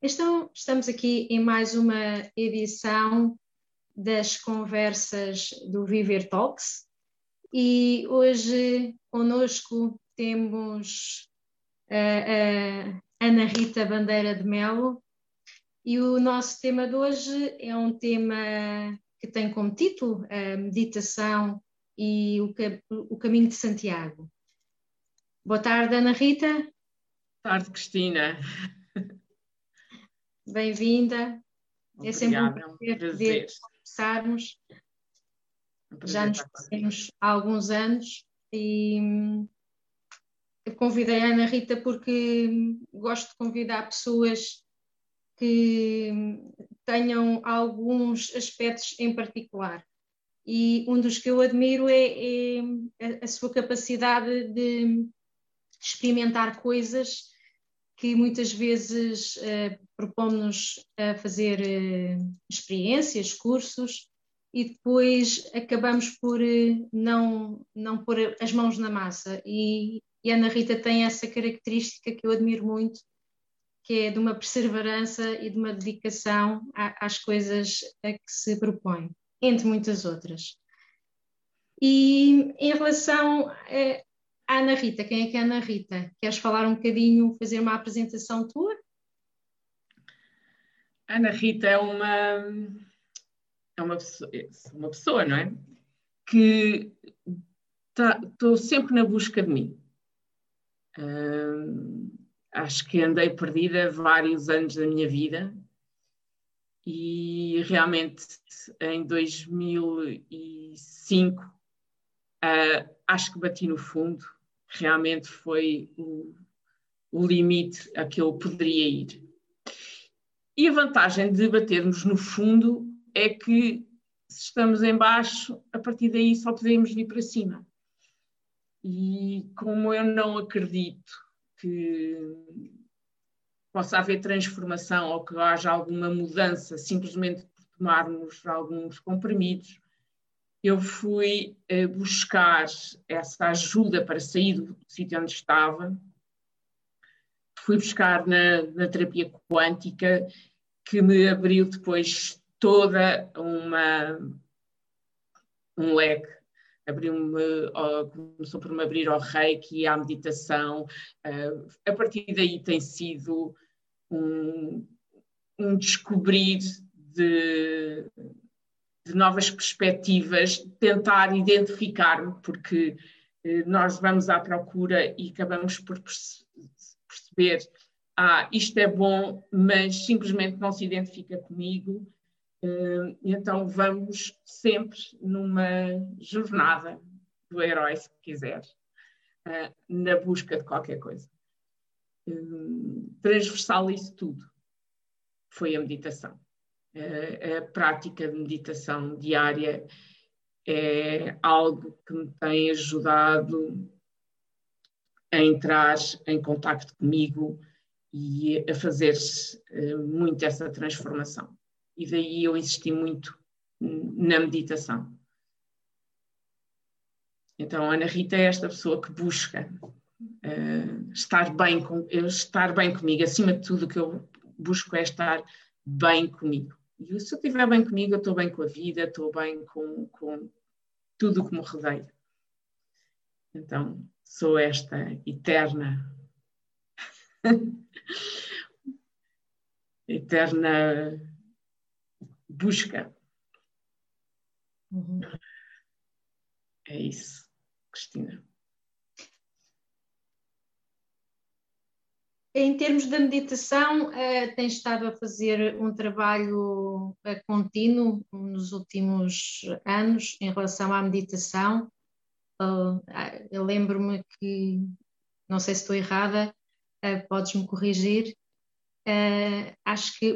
Então, estamos aqui em mais uma edição das conversas do Viver Talks e hoje conosco temos a, a Ana Rita Bandeira de Melo e o nosso tema de hoje é um tema que tem como título a meditação e o, o caminho de Santiago. Boa tarde, Ana Rita. Boa tarde, Cristina. Bem-vinda. É sempre um prazer, poder conversarmos. Já nos conhecemos há alguns anos e hum, eu convidei a Ana Rita porque hum, gosto de convidar pessoas que hum, tenham alguns aspectos em particular. E um dos que eu admiro é, é a sua capacidade de experimentar coisas que muitas vezes uh, propomos a fazer uh, experiências, cursos, e depois acabamos por uh, não, não pôr as mãos na massa. E, e a Ana Rita tem essa característica que eu admiro muito, que é de uma perseverança e de uma dedicação às coisas a que se propõe, entre muitas outras. E em relação Ana Rita, quem é que é a Ana Rita? Queres falar um bocadinho, fazer uma apresentação tua? Ana Rita é uma, é uma, pessoa, é uma pessoa, não é? Que estou tá, sempre na busca de mim. Acho que andei perdida vários anos da minha vida e realmente em 2005 uh, acho que bati no fundo realmente foi o, o limite a que eu poderia ir. E a vantagem de batermos no fundo é que se estamos em baixo, a partir daí só podemos vir para cima. E como eu não acredito que possa haver transformação ou que haja alguma mudança simplesmente por tomarmos alguns comprimidos, eu fui uh, buscar essa ajuda para sair do sítio onde estava. Fui buscar na, na terapia quântica, que me abriu depois toda uma um leque abriu-me, começou por me abrir ao reiki, à meditação. Uh, a partir daí tem sido um, um descobrir de, de novas perspectivas, tentar identificar-me, porque eh, nós vamos à procura e acabamos por perceber ah, isto é bom, mas simplesmente não se identifica comigo. Eh, então vamos sempre numa jornada do herói, se quiser, eh, na busca de qualquer coisa. Transversal isso tudo foi a meditação a prática de meditação diária é algo que me tem ajudado a entrar em contato comigo e a fazer eh, muito essa transformação. E daí eu insisti muito na meditação. Então, Ana Rita é esta pessoa que busca uh, estar, bem com, estar bem comigo. Acima de tudo, o que eu busco é estar bem comigo. E se eu estiver bem comigo, eu estou bem com a vida, estou bem com, com tudo o que me rodeia. Então, sou esta eterna, eterna busca. Uhum. É isso, Cristina. Em termos da meditação, uh, tens estado a fazer um trabalho uh, contínuo nos últimos anos em relação à meditação. Uh, eu lembro-me que, não sei se estou errada, podes-me corrigir. acho que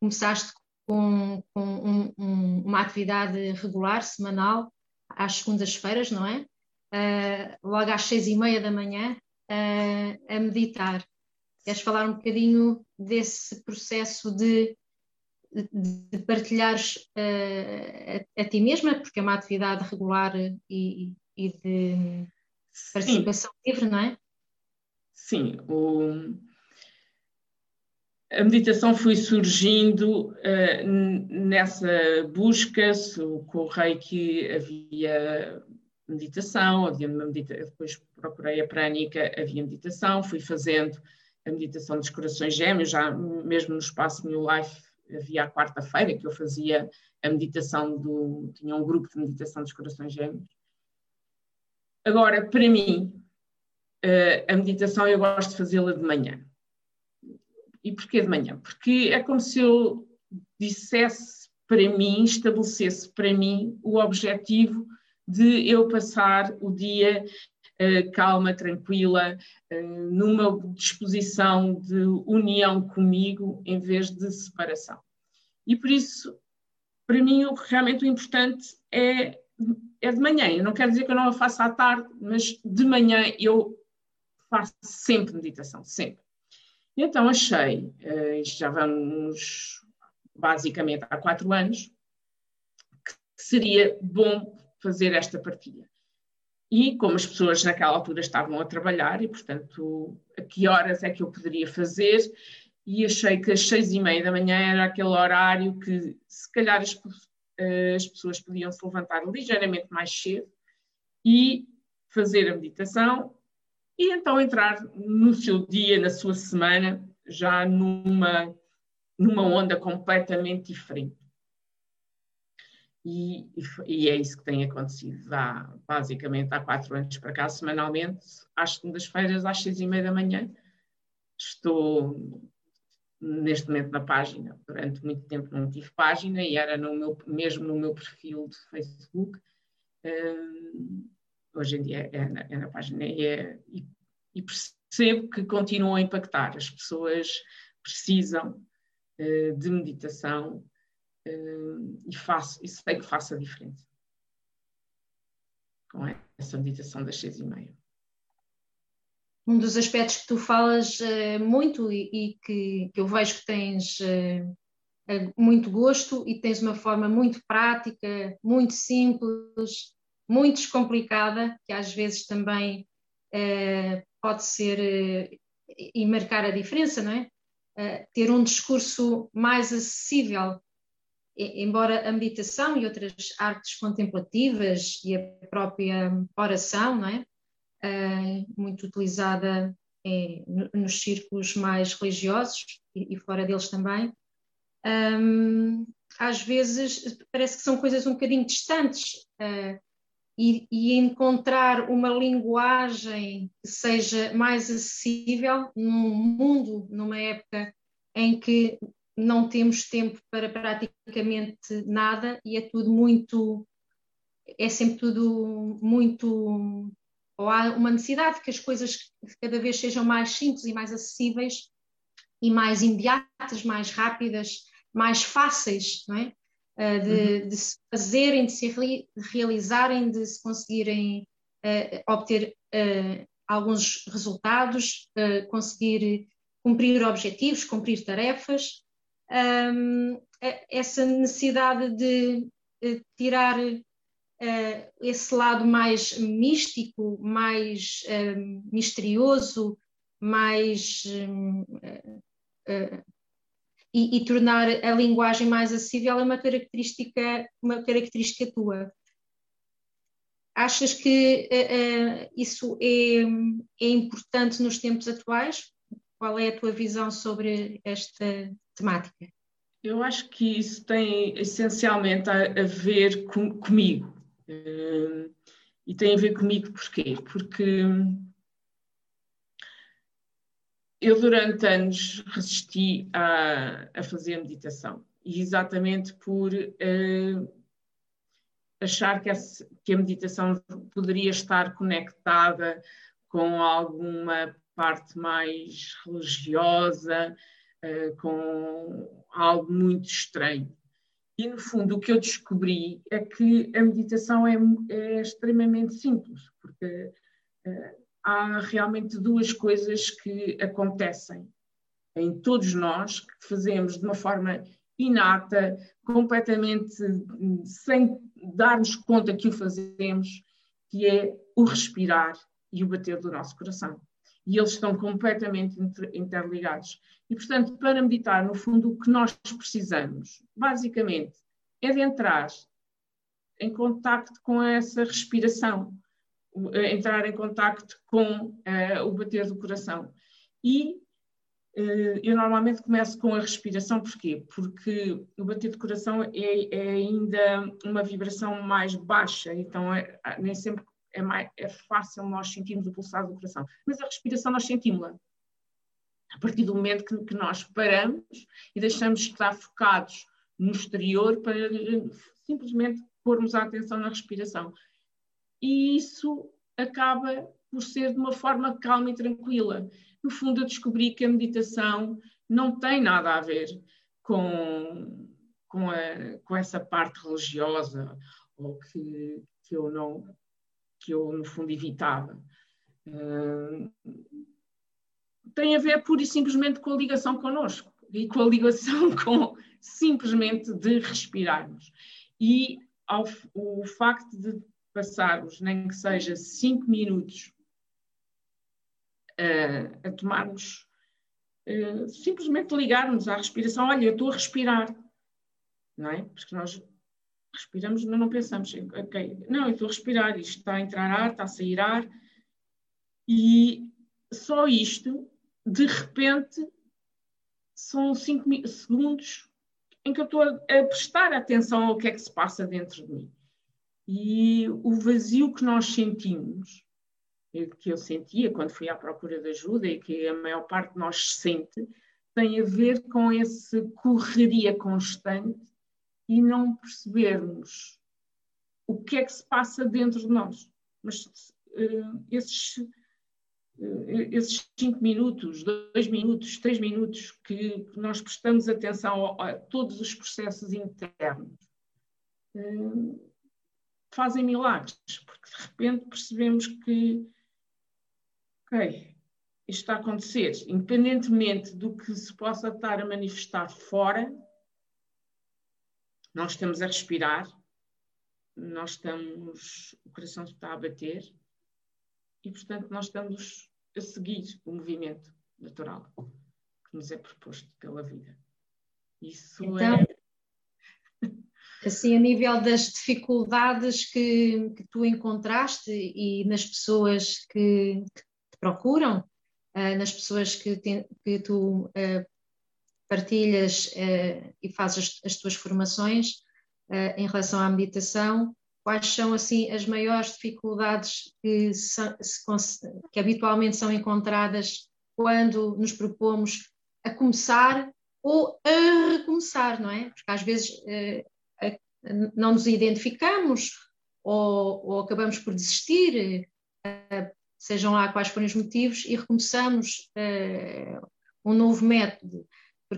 começaste com, com um, um, uma atividade regular, semanal, às segundas-feiras, não é? logo às seis e meia da manhã, a, a meditar. Queres falar um bocadinho desse processo de, de partilhares a, a, ti mesma, porque é uma atividade regular e, e de participação Sim. livre, não é? Sim, o... a meditação foi surgindo uh, nessa busca, com o Reiki havia meditação, havia uma meditação, depois procurei a prânica, havia meditação, fui fazendo a meditação dos corações gêmeos, já mesmo no espaço New Life havia a quarta-feira que eu fazia a meditação do, tinha um grupo de meditação dos corações gêmeos. Agora, para mim, uh, a meditação eu gosto de fazê-la de manhã. E porquê de manhã? Porque é como se eu dissesse para mim, estabelecesse para mim o objetivo de eu passar o dia uh, calma, tranquila, uh, numa disposição de união comigo em vez de separação. E por isso, para mim, o, realmente o importante é, é de manhã. Eu não quero dizer que eu não a faça à tarde, mas de manhã eu faço sempre meditação, sempre. E então achei, uh, isto já vamos basicamente há quatro anos, que seria bom fazer esta partilha. E como as pessoas naquela altura estavam a trabalhar, e portanto, a que horas é que eu poderia fazer, e achei que às seis e meia da manhã era aquele horário que se calhar as, as pessoas podiam se levantar ligeiramente mais cedo e fazer a meditação e então entrar no seu dia, na sua semana, já numa, numa onda completamente diferente. E, e, é isso que tem acontecido há, basicamente há quatro anos para cá, semanalmente, às segundas-feiras, às seis e meia da manhã. Estou neste momento na página. Durante muito tempo não tive página e era no meu, mesmo no meu perfil de Facebook. Um, hoje em dia é na, é na página e, é, e, e, percebo que continuam a impactar. As pessoas precisam uh, de meditação e faço, isso tem que faça a diferença com essa meditação das seis e meia. Um dos aspectos que tu falas uh, muito e, e que, que, eu vejo que tens muito gosto e tens uma forma muito prática, muito simples, muito descomplicada, que às vezes também uh, pode ser uh, e marcar a diferença, não é? Uh, ter um discurso mais acessível, e, embora a meditação e outras artes contemplativas e a própria oração, não é? muito utilizada nos círculos mais religiosos e, fora deles também, um, às vezes parece que são coisas um bocadinho distantes. Uh, e, e, encontrar uma linguagem que seja mais acessível num mundo, numa época em que não temos tempo para praticamente nada e é tudo muito, é sempre tudo muito, ou há uma necessidade que as coisas cada vez sejam mais simples e mais acessíveis e mais imediatas, mais rápidas, mais fáceis, não é? uh, de, uhum. de, se fazerem, de se re, realizarem, de se conseguirem uh, obter uh, alguns resultados, conseguir cumprir objetivos, cumprir tarefas. Um, essa necessidade de, tirar esse lado mais místico, mais misterioso, mais e, e, tornar a linguagem mais acessível é uma característica, uma característica tua. Achas que uh, uh, isso é, é importante nos tempos atuais? Qual é a tua visão sobre esta temática? Eu acho que isso tem essencialmente a, a ver com, comigo. Uh, e tem a ver comigo porquê? Porque eu durante anos resisti a, a fazer meditação, e exatamente por uh, achar que, essa, que a meditação poderia estar conectada com alguma parte mais religiosa, uh, com algo muito estranho. E, no fundo, o que eu descobri é que a meditação é, é extremamente simples, porque uh, há realmente duas coisas que acontecem em todos nós, que fazemos de uma forma inata, completamente sem darmos conta que o fazemos, que é o respirar e o bater do nosso coração. E eles estão completamente interligados. E, portanto, para meditar, no fundo, o que nós precisamos, basicamente, é de entrar em contacto com essa respiração, entrar em contacto com uh, o bater do coração. E uh, eu normalmente começo com a respiração, porquê? Porque o bater do coração é, é ainda uma vibração mais baixa, então é, nem sempre é, mais, é fácil nós sentirmos o pulsar do coração. Mas a respiração nós sentimos-la. A partir do momento que, que nós paramos e deixamos de estar focados no exterior para simplesmente pormos a atenção na respiração. E isso acaba por ser de uma forma calma e tranquila. No fundo, eu descobri que a meditação não tem nada a ver com, com, a, com essa parte religiosa ou que, que eu não que eu no fundo evitava. Uh, tem a ver pura e simplesmente com a ligação connosco e com a ligação com simplesmente de respirarmos. E ao, o facto de passarmos, nem que seja cinco minutos, uh, a tomarmos, uh, simplesmente ligarmos à respiração, olha, eu estou a respirar, não é? Porque nós respiramos, mas não pensamos, ok, não, eu estou a respirar, isto está a entrar ar, está a sair ar, e só isto, de repente, são cinco segundos em que eu estou a prestar atenção ao que é que se passa dentro de mim. E o vazio que nós sentimos, que eu sentia quando fui à procura de ajuda e que a maior parte de nós sente, tem a ver com essa correria constante e não percebermos o que é que se passa dentro de nós. Mas uh, esses esses cinco minutos, dois minutos, três minutos que nós prestamos atenção a, todos os processos internos, eh, fazem milagres, porque de repente percebemos que, ok, isto está a acontecer, independentemente do que se possa estar a manifestar fora, nós estamos a respirar, nós estamos, o coração está a bater, e, portanto, nós estamos a seguir o movimento natural que nos é proposto pela vida. Isso então, é. Assim, a nível das dificuldades que, que tu encontraste e nas pessoas que, que te procuram, uh, nas pessoas que, te, que tu uh, partilhas uh, e fazes as, as tuas formações em relação à meditação, quais são assim as maiores dificuldades que, se, que habitualmente são encontradas quando nos propomos a começar ou a recomeçar, não é? Porque às vezes eh, não nos identificamos ou, ou, acabamos por desistir, eh, sejam lá quais forem os motivos, e recomeçamos eh, um novo método,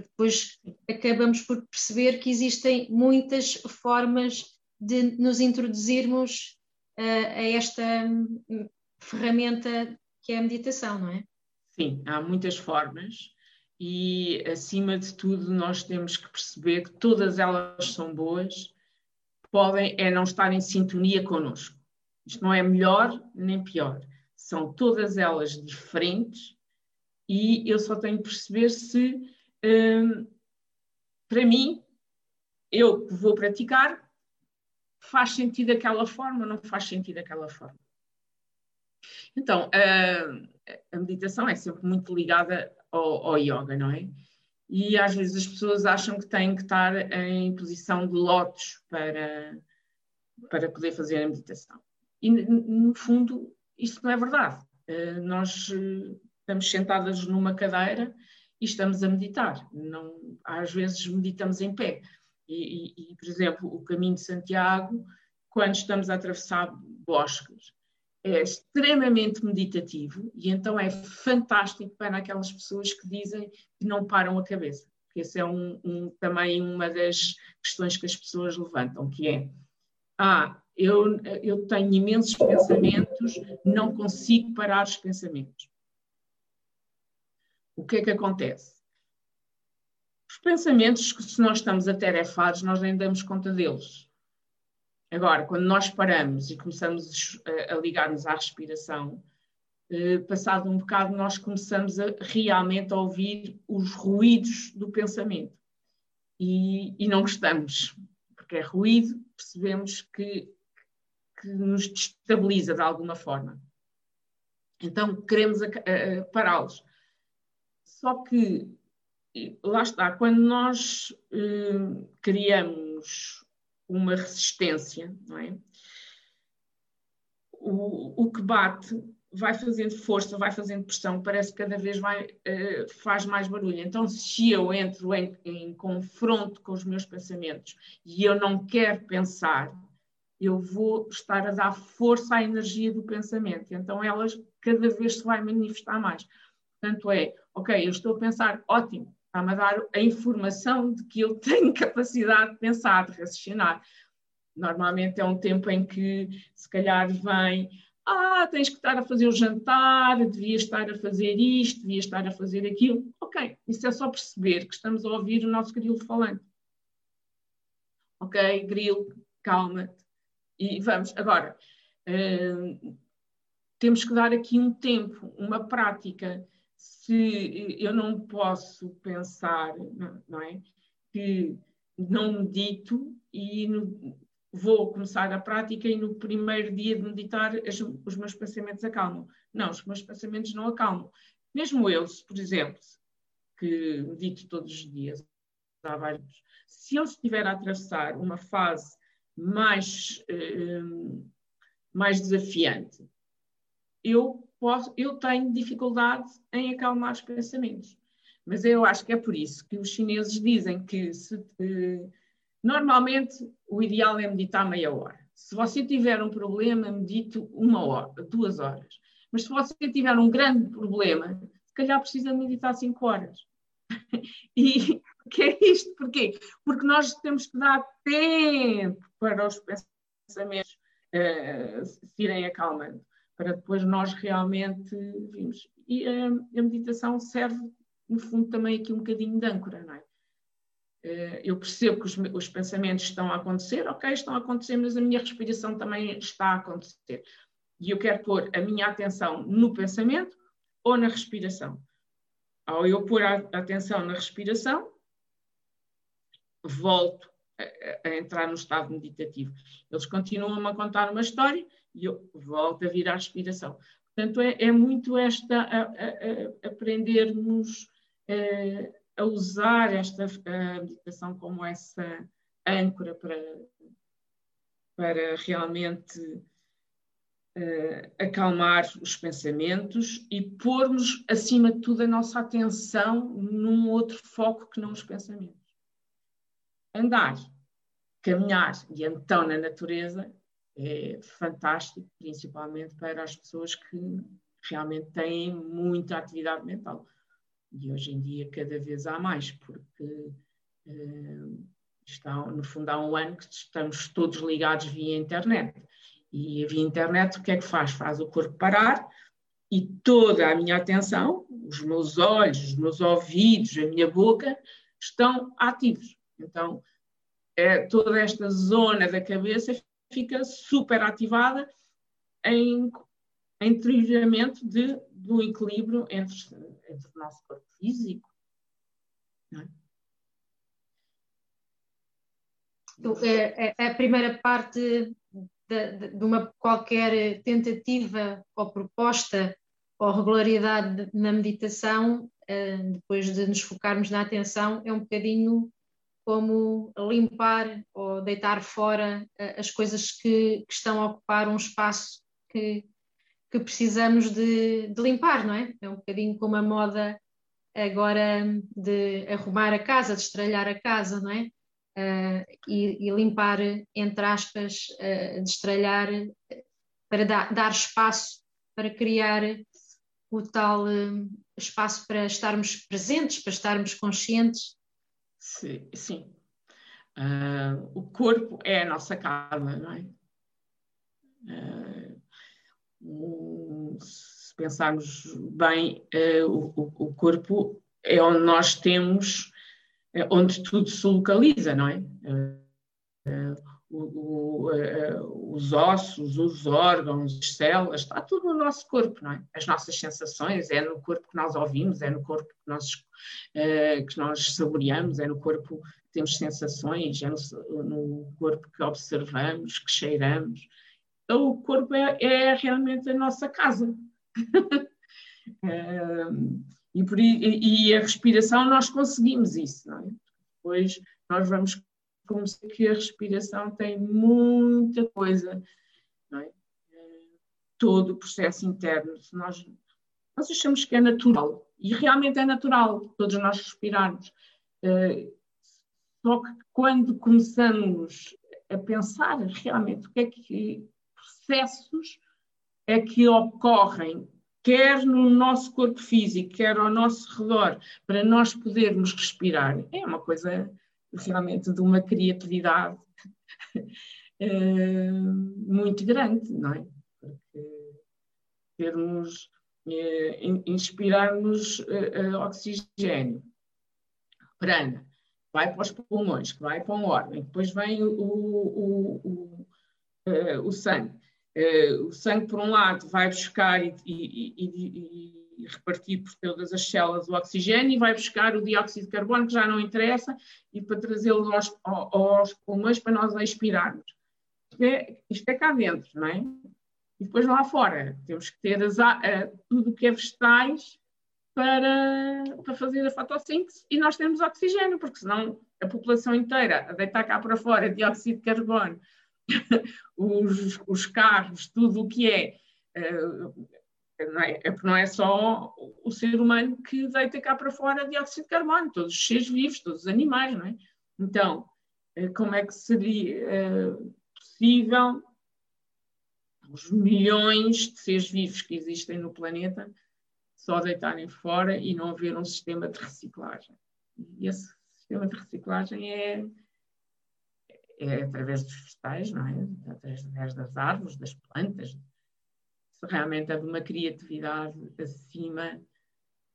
porque depois acabamos por perceber que existem muitas formas de nos introduzirmos uh, a esta hum, ferramenta que é a meditação, não é? Sim, há muitas formas e, acima de tudo, nós temos que perceber que todas elas são boas, podem é não estar em sintonia connosco. Isto não é melhor nem pior. São todas elas diferentes e eu só tenho que perceber se, hum, para mim, eu vou praticar, faz sentido daquela forma, não faz sentido daquela forma. Então, a, a meditação é sempre muito ligada ao, ao, yoga, não é? E às vezes as pessoas acham que têm que estar em posição de lótus para, para poder fazer a meditação. E, no fundo, isso não é verdade. Uh, nós estamos sentadas numa cadeira e estamos a meditar. Não, às vezes meditamos em pé. E, e, e, por exemplo, o caminho de Santiago, quando estamos a atravessar bosques, é extremamente meditativo e então é fantástico para aquelas pessoas que dizem que não param a cabeça. Essa é um, um, também uma das questões que as pessoas levantam, que é ah, eu, eu tenho imensos pensamentos, não consigo parar os pensamentos. O que é que acontece? Os pensamentos, se nós estamos atarefados, nós nem damos conta deles. Agora, quando nós paramos e começamos a ligar-nos à respiração, eh, passado um bocado, nós começamos a realmente a ouvir os ruídos do pensamento. E, e não gostamos, porque é ruído, percebemos que, que nos destabiliza de alguma forma. Então queremos pará-los. Só que, lá está, quando nós eh, criamos uma resistência, não é? O, o que bate vai fazendo força, vai fazendo pressão, parece que cada vez vai, uh, faz mais barulho. Então, se eu entro em, em, confronto com os meus pensamentos e eu não quero pensar, eu vou estar a dar força à energia do pensamento. Então, elas cada vez se vai manifestar mais. Portanto, é, ok, eu estou a pensar, ótimo, está-me a dar a informação de que eu tenho capacidade de pensar, de raciocinar. Normalmente é um tempo em que, se calhar, vem ah, tens que estar a fazer o jantar, devias estar a fazer isto, devias estar a fazer aquilo. Ok, isso é só perceber que estamos a ouvir o nosso grilo falante. Ok, grilo, calma-te. E vamos, agora, uh, temos que dar aqui um tempo, uma prática. Se eu não posso pensar, não, é? Que não medito e no, vou começar a prática e no primeiro dia de meditar os meus pensamentos acalmam. Não, os meus pensamentos não acalmam. Mesmo eu, por exemplo, que medito todos os dias, há vários, se eu estiver a atravessar uma fase mais, eh, mais desafiante, eu, posso, eu tenho dificuldade em acalmar os pensamentos. Mas eu acho que é por isso que os chineses dizem que se, eh, Normalmente, o ideal é meditar meia hora. Se você tiver um problema, medite uma hora, duas horas. Mas se você tiver um grande problema, se calhar precisa meditar cinco horas. e que é isto? Porquê? Porque nós temos que dar tempo para os pensamentos uh, se irem acalmando, para depois nós realmente vimos. E uh, a meditação serve, no fundo, também aqui um bocadinho de âncora, não é? Eh, eu percebo que os, os, pensamentos estão a acontecer, ok, estão a acontecer, mas a minha respiração também está a acontecer. E eu quero pôr a minha atenção no pensamento ou na respiração. Ao eu pôr a atenção na respiração, volto a, a entrar no estado meditativo. Eles continuam a contar uma história e eu volto a vir à respiração. Portanto, é, é muito esta a, a, aprendermos. Eh, a usar esta meditação como essa âncora para, para realmente uh, acalmar os pensamentos e pormos, acima de tudo, a nossa atenção num outro foco que não os pensamentos. Andar, caminhar e então na natureza é fantástico, principalmente para as pessoas que realmente têm muita atividade mental e hoje em dia cada vez há mais, porque uh, está, no fundo há um ano que estamos todos ligados via internet. E via internet o que é que faz? Faz o corpo parar e toda a minha atenção, os meus olhos, os meus ouvidos, a minha boca estão ativos. Então, é, toda esta zona da cabeça fica super ativada em, em de, do equilíbrio entre, entre o nosso corpo físico. É? é? É, a primeira parte de, de, uma qualquer tentativa ou proposta ou regularidade na meditação, eh, depois de nos focarmos na atenção, é um bocadinho como limpar ou deitar fora eh, as coisas que, que estão a ocupar um espaço que, que precisamos de, de, limpar, não é? É um bocadinho como a moda agora de arrumar a casa, de estralhar a casa, não é? Uh, e, e, limpar, entre aspas, uh, de estralhar, para dar, dar, espaço para criar o tal uh, espaço para estarmos presentes, para estarmos conscientes. Sim, sim. o corpo é a nossa casa, não é? se pensarmos bem, uh, o, o, corpo é onde nós temos, é onde tudo se localiza, não é? O, o, uh, os ossos, os órgãos, as células, está tudo no nosso corpo, não é? As nossas sensações, é no corpo que nós ouvimos, é no corpo que nós, uh, que nós saboreamos, é no corpo que temos sensações, é no, no corpo que observamos, que cheiramos. Então, o corpo é, é realmente a nossa casa. e, por, e, a respiração, nós conseguimos isso, não é? Depois nós vamos como se que a respiração tem muita coisa, é? todo o processo interno. Nós, nós achamos que é natural, e realmente é natural todos nós respirarmos. Eh, só que quando começamos a pensar realmente o que é que processos é que ocorrem, quer no nosso corpo físico, quer ao nosso redor, para nós podermos respirar, é uma coisa realmente de uma criatividade eh, muito grande, não é? Porque termos, eh, inspirarmos eh, oxigênio, prana, vai para os pulmões, que vai para um órgão, depois vem o, o, o, o sangue. o sangue, por um lado, vai buscar e, e, e, e repartir por todas as células o oxigênio e vai buscar o dióxido de carbono, que já não interessa, e para trazê-lo aos, aos, pulmões para nós expirarmos. Isto é, isto é cá dentro, não é? E depois lá fora, temos que ter as, uh, tudo o que é vegetais para, para fazer a fotossíntese e nós temos oxigênio, porque senão a população inteira a deitar cá para fora dióxido de carbono, os, os carros, tudo o que é uh, não é, é, não é só o ser humano que deita cá para fora dióxido de carbono, todos os seres vivos, todos os animais, não é? Então, eh, como é que seria uh, possível os milhões de seres vivos que existem no planeta só deitarem fora e não haver um sistema de reciclagem? E esse sistema de reciclagem é, é através dos vegetais, não é? Através das árvores, das plantas, realmente de uma criatividade acima.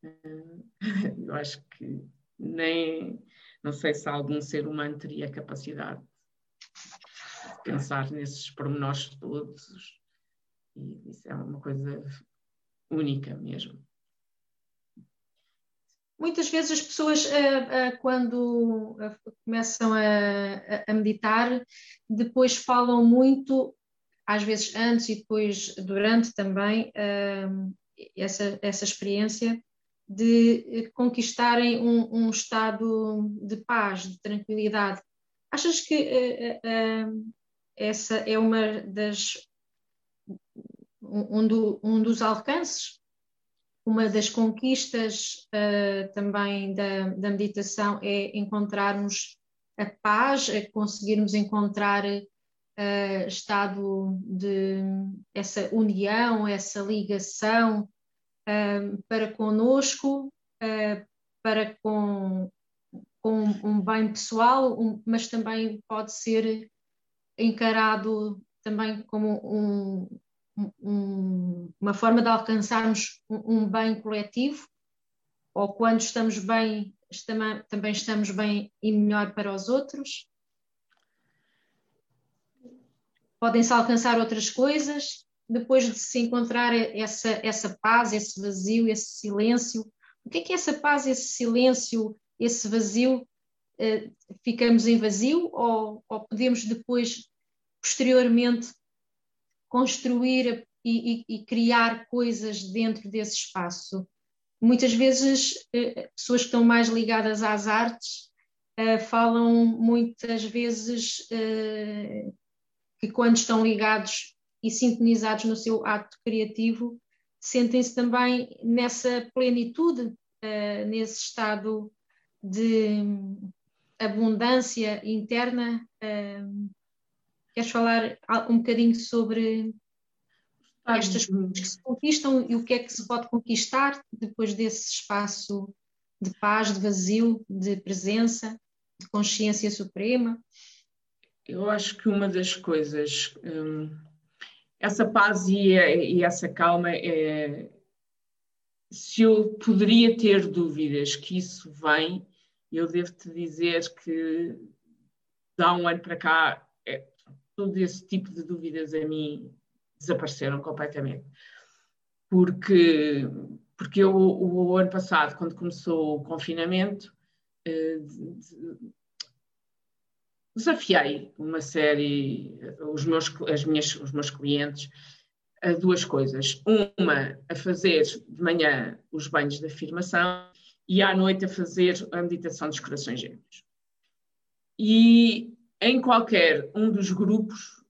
Eh, eu acho que nem. Não sei se algum ser humano teria capacidade de pensar nesses pormenores todos. E isso é uma coisa única mesmo. Muitas vezes as pessoas, uh, uh, quando começam a, meditar, depois falam muito às vezes antes e depois durante também uh, essa, essa experiência de conquistarem um, um, estado de paz, de tranquilidade. Achas que uh, uh, essa é uma das um, do, um, dos alcances, uma das conquistas também da, da meditação é encontrarmos a paz, é conseguirmos encontrar uh, estado de essa união, essa ligação uh, para conosco, uh, para com, com um bem pessoal, um, mas também pode ser encarado também como um, um, uma forma de alcançarmos um, bem coletivo, ou quando estamos bem, também estamos bem e melhor para os outros. Podem-se alcançar outras coisas, depois de se encontrar essa, essa paz, esse vazio, esse silêncio. O que é que é essa paz, esse silêncio, esse vazio? Uh, ficamos em vazio ou, ou, podemos depois, posteriormente, construir e, e, e, criar coisas dentro desse espaço? Muitas vezes, uh, pessoas que estão mais ligadas às artes uh, falam muitas vezes que quando estão ligados e sintonizados no seu ato criativo, sentem-se também nessa plenitude, uh, nesse estado de abundância interna. Uh, queres falar um bocadinho sobre estas coisas que se conquistam e o que é que se pode conquistar depois desse espaço de paz, de vazio, de presença, de consciência suprema? Eu acho que uma das coisas, hum, essa paz e, e, essa calma é. Se eu poderia ter dúvidas que isso vem, eu devo te dizer que dá um ano para cá, é, todo esse tipo de dúvidas a mim desapareceram completamente. Porque, porque eu, o, o ano passado, quando começou o confinamento, eh, desafiei uma série, os meus, as minhas, os meus clientes, a duas coisas. Uma, a fazer de manhã os banhos de afirmação e à noite a fazer a meditação dos corações gêmeos. E em qualquer um dos grupos,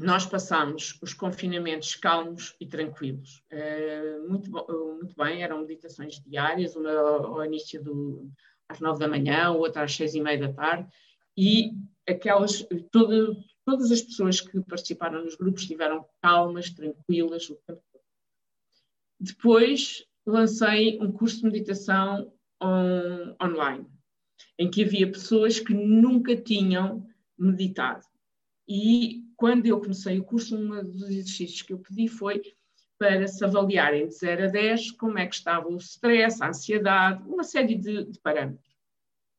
nós passamos os confinamentos calmos e tranquilos. Uh, muito, muito bem, eram meditações diárias, uma ao início do, às nove da manhã, outra às seis e meia da tarde, e aquelas, toda, todas as pessoas que participaram nos grupos estiveram calmas, tranquilas o tempo. Depois lancei um curso de meditação on, online, em que havia pessoas que nunca tinham meditado. E quando eu comecei o curso, um dos exercícios que eu pedi foi para se avaliarem de 0 a 10 como é que estava o stress, a ansiedade, uma série de, de parâmetros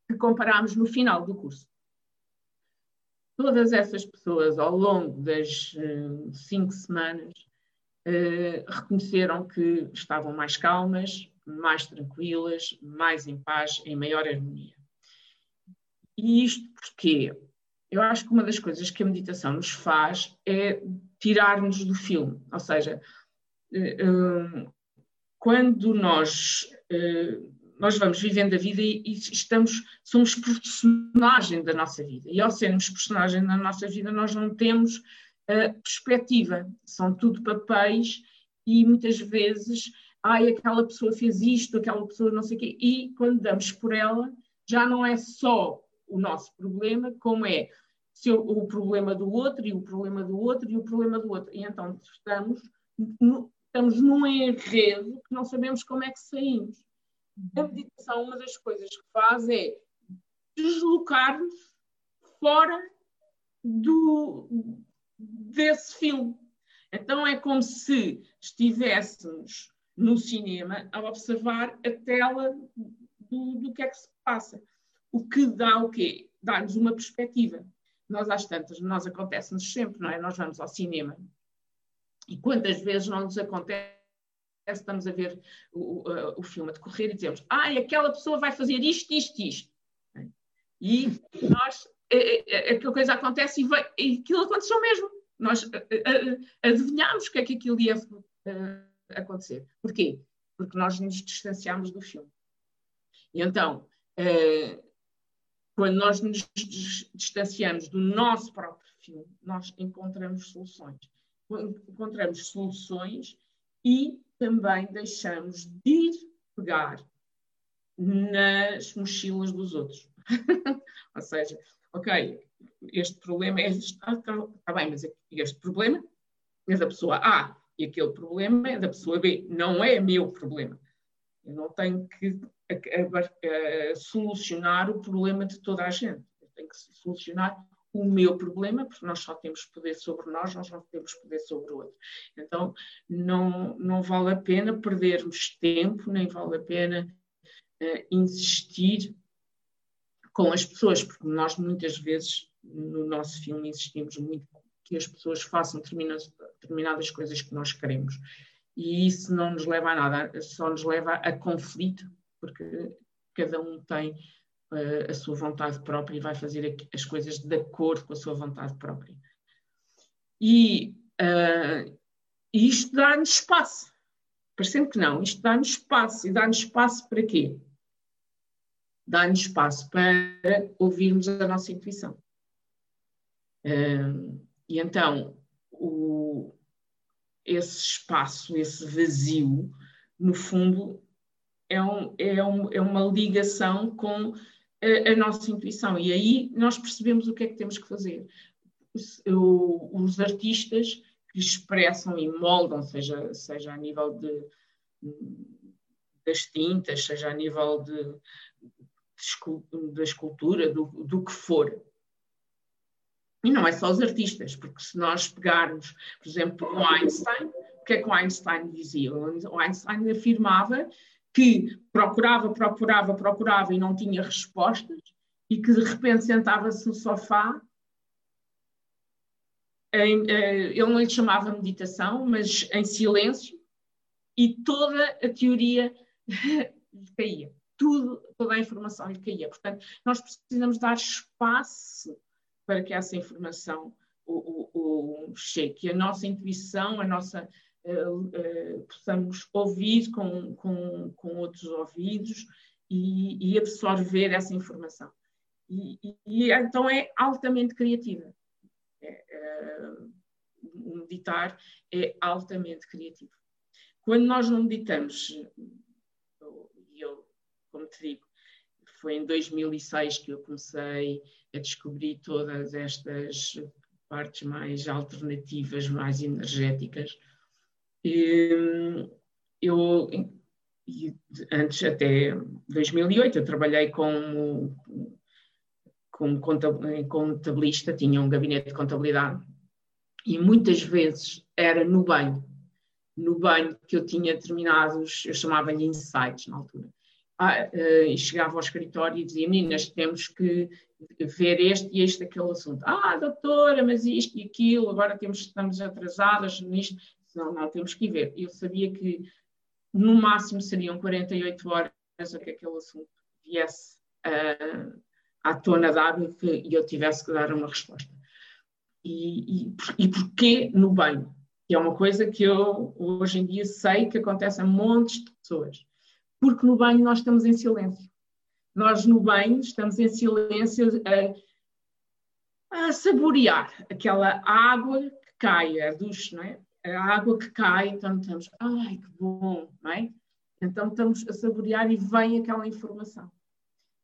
que comparámos no final do curso. Todas essas pessoas, ao longo das uh, cinco semanas, uh, reconheceram que estavam mais calmas, mais tranquilas, mais em paz, em maior harmonia. E isto porque eu acho que uma das coisas que a meditação nos faz é tirar-nos do filme. Ou seja, uh, quando nós nós vamos vivendo a vida e, e, estamos, somos personagem da nossa vida. E ao sermos personagem da nossa vida, nós não temos uh, perspectiva. São tudo papéis e muitas vezes, ai, aquela pessoa fez isto, aquela pessoa não sei o quê. E quando damos por ela, já não é só o nosso problema, como é o problema do outro, e o problema do outro, e o problema do outro. E então estamos, no, estamos num enredo que não sabemos como é que saímos. A meditação, uma das coisas que faz é deslocar-nos fora do, desse filme. Então é como se estivéssemos no cinema a observar a tela do, do que é que se passa. O que dá o quê? Dá-nos uma perspectiva. Nós, às tantas, nós acontece-nos sempre, não é? Nós vamos ao cinema e quantas vezes não nos acontece estamos a ver o, o, o filme a decorrer e dizemos, ah, aquela pessoa vai fazer isto, isto, isto. E nós, aquela coisa acontece e, vai, e aquilo aconteceu mesmo. Nós adivinhámos o que é que aquilo ia acontecer. Porquê? Porque nós nos distanciámos do filme. E então, quando nós nos distanciamos do nosso próprio filme, nós encontramos soluções. Encontramos soluções e também deixamos de ir pegar nas mochilas dos outros. Ou seja, ok, este problema é. Está, está bem, mas este problema é da pessoa A e aquele problema é da pessoa B. Não é meu problema. Eu não tenho que a, a, a, solucionar o problema de toda a gente. Eu tenho que solucionar o meu problema, porque nós só temos poder sobre nós, nós não temos poder sobre o outro. Então, não, não vale a pena perdermos tempo, nem vale a pena uh, insistir com as pessoas, porque nós muitas vezes no nosso filme insistimos muito que as pessoas façam determinadas, determinadas coisas que nós queremos. E isso não nos leva a nada, só nos leva a conflito, porque cada um tem uh, a sua vontade própria e vai fazer as coisas de acordo com a sua vontade própria. E uh, isto dá-nos espaço. Parecendo que não, isto dá-nos espaço. E dá-nos espaço para quê? Dá-nos espaço para ouvirmos a nossa intuição. Uh, e então, o, esse espaço, esse vazio, no fundo, é, um, é, um, é uma ligação com a, a, nossa intuição. E aí nós percebemos o que é que temos que fazer. Os, os artistas que expressam e moldam, seja, seja a nível de, das tintas, seja a nível de, de da escultura, do, do que for. E não é só os artistas, porque se nós pegarmos, por exemplo, o Einstein, o que é que o Einstein dizia? O Einstein afirmava que procurava, procurava, procurava e não tinha respostas, e que de repente sentava-se no sofá em, ele não lhe chamava meditação, mas em silêncio, e toda a teoria lhe caía. Tudo, toda a informação lhe caía. Portanto, nós precisamos dar espaço para que essa informação o, o, o chegue, a nossa intuição, a nossa possamos ouvir com, com, com outros ouvidos e, e absorver essa informação. E, e, então é altamente criativa. É, é, o meditar é altamente criativo. Quando nós não meditamos, e eu, como te digo, foi em 2006 que eu comecei a descobrir todas estas partes mais alternativas, mais energéticas. E, eu, antes, até 2008, eu trabalhei como, como contabilista, tinha um gabinete de contabilidade, e muitas vezes era no banho no banho que eu tinha determinados, eu chamava-lhe insights na altura. Ah, uh, e chegava ao escritório e dizia, meninas, temos que ver este e este aquele assunto. Ah, doutora, mas isto e aquilo, agora temos, estamos atrasadas nisto. Não, não, temos que ver. Eu sabia que no máximo seriam 48 horas a que aquele assunto viesse uh, à tona d'água e eu tivesse que dar uma resposta. E, e, e porquê no banho? que é uma coisa que eu hoje em dia sei que acontece a montes de pessoas. Porque no banho nós estamos em silêncio. Nós no banho estamos em silêncio a, a saborear aquela água que cai, a duche, não é? A água que cai, então estamos, ai que bom, não é? Então estamos a saborear e vem aquela informação.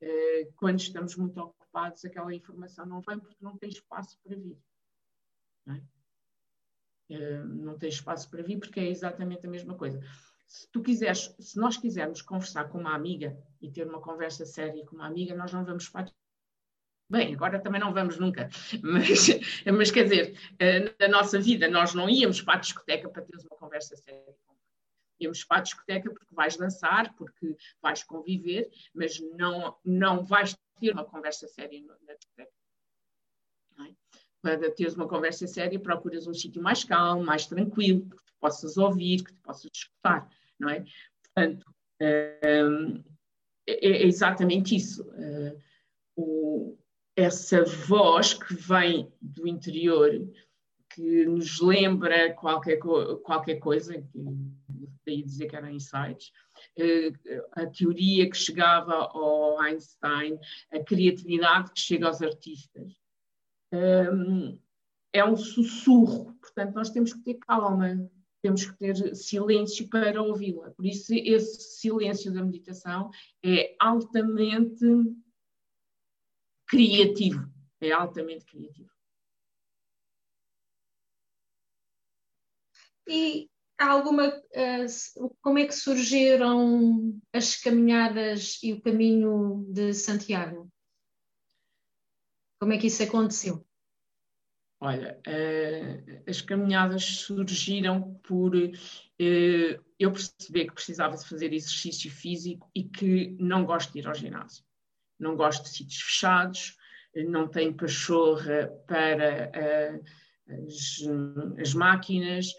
Eh, quando estamos muito ocupados, aquela informação não vem porque não tem espaço para vir. Não é? Eh, não tem espaço para vir, porque é exatamente a mesma coisa. Se tu quiseres, se nós quisermos conversar com uma amiga e ter uma conversa séria com uma amiga, nós não vamos para Bem, agora também não vamos nunca, mas, mas quer dizer, eh, na nossa vida nós não íamos para a discoteca para teres uma conversa séria. Íamos para a discoteca porque vais dançar, porque vais conviver, mas não, não vais ter uma conversa séria na discoteca para teres uma conversa séria, procuras um sítio mais calmo, mais tranquilo, que tu possas ouvir, que tu possas escutar, não é? Portanto, hum, é, é, exatamente isso. Uh, o, essa voz que vem do interior, que nos lembra qualquer, qualquer coisa, que daí dizer que eram insights, uh, a teoria que chegava ao Einstein, a criatividade que chega aos artistas é um sussurro, portanto, nós temos que ter calma, temos que ter silêncio para ouvi-la. Por isso, esse silêncio da meditação é altamente criativo. É altamente criativo. E há alguma. Uh, como é que surgiram as caminhadas e o caminho de Santiago? Como é que isso aconteceu? Olha, uh, as caminhadas surgiram por uh, eu perceber que precisava de fazer exercício físico e que não gosto de ir ao ginásio. Não gosto de sítios fechados, não tenho pachorra para uh, as, as, máquinas,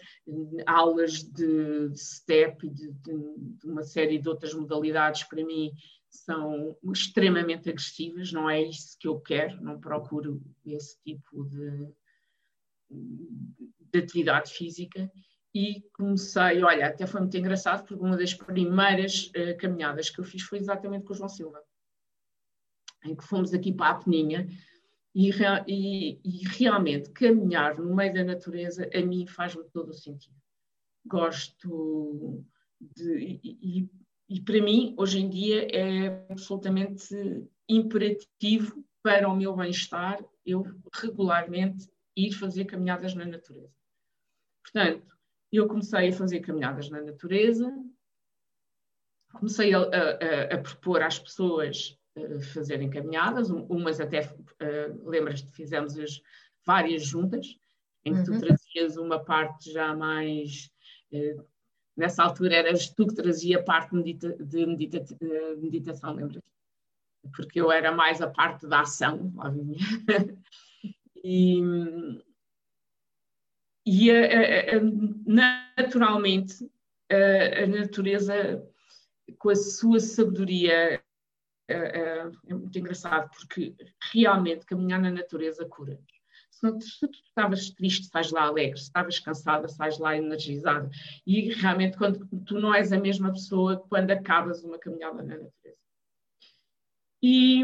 aulas de, de step, de, de, de, uma série de outras modalidades para mim são extremamente agressivas, não é isso que eu quero, não procuro esse tipo de, de atividade física. E comecei, olha, até foi muito engraçado, porque uma das primeiras uh, caminhadas que eu fiz foi exatamente com o João Silva, em que fomos aqui para a Peninha, e, e, e realmente caminhar no meio da natureza a mim faz-me todo o sentido. Gosto de. E, e para mim, hoje em dia, é absolutamente imperativo para o meu bem-estar eu regularmente ir fazer caminhadas na natureza. Portanto, eu comecei a fazer caminhadas na natureza, comecei a, a, a propor às pessoas uh, fazerem caminhadas, umas até, uh, lembras-te, fizemos as várias juntas, em que uhum. tu trazias uma parte já mais uh, nessa altura eras tu que trazia a parte medita de medita meditação, lembras? Porque eu era mais a parte da ação, lá vinha. e, e a, a, a, naturalmente a, natureza, com a sua sabedoria, é muito engraçado, porque realmente caminhar na natureza cura. Se, se tu estavas triste, estás lá alegre, se estavas cansada, estás lá energizada. E realmente, quando tu não és a mesma pessoa quando acabas uma caminhada na natureza. E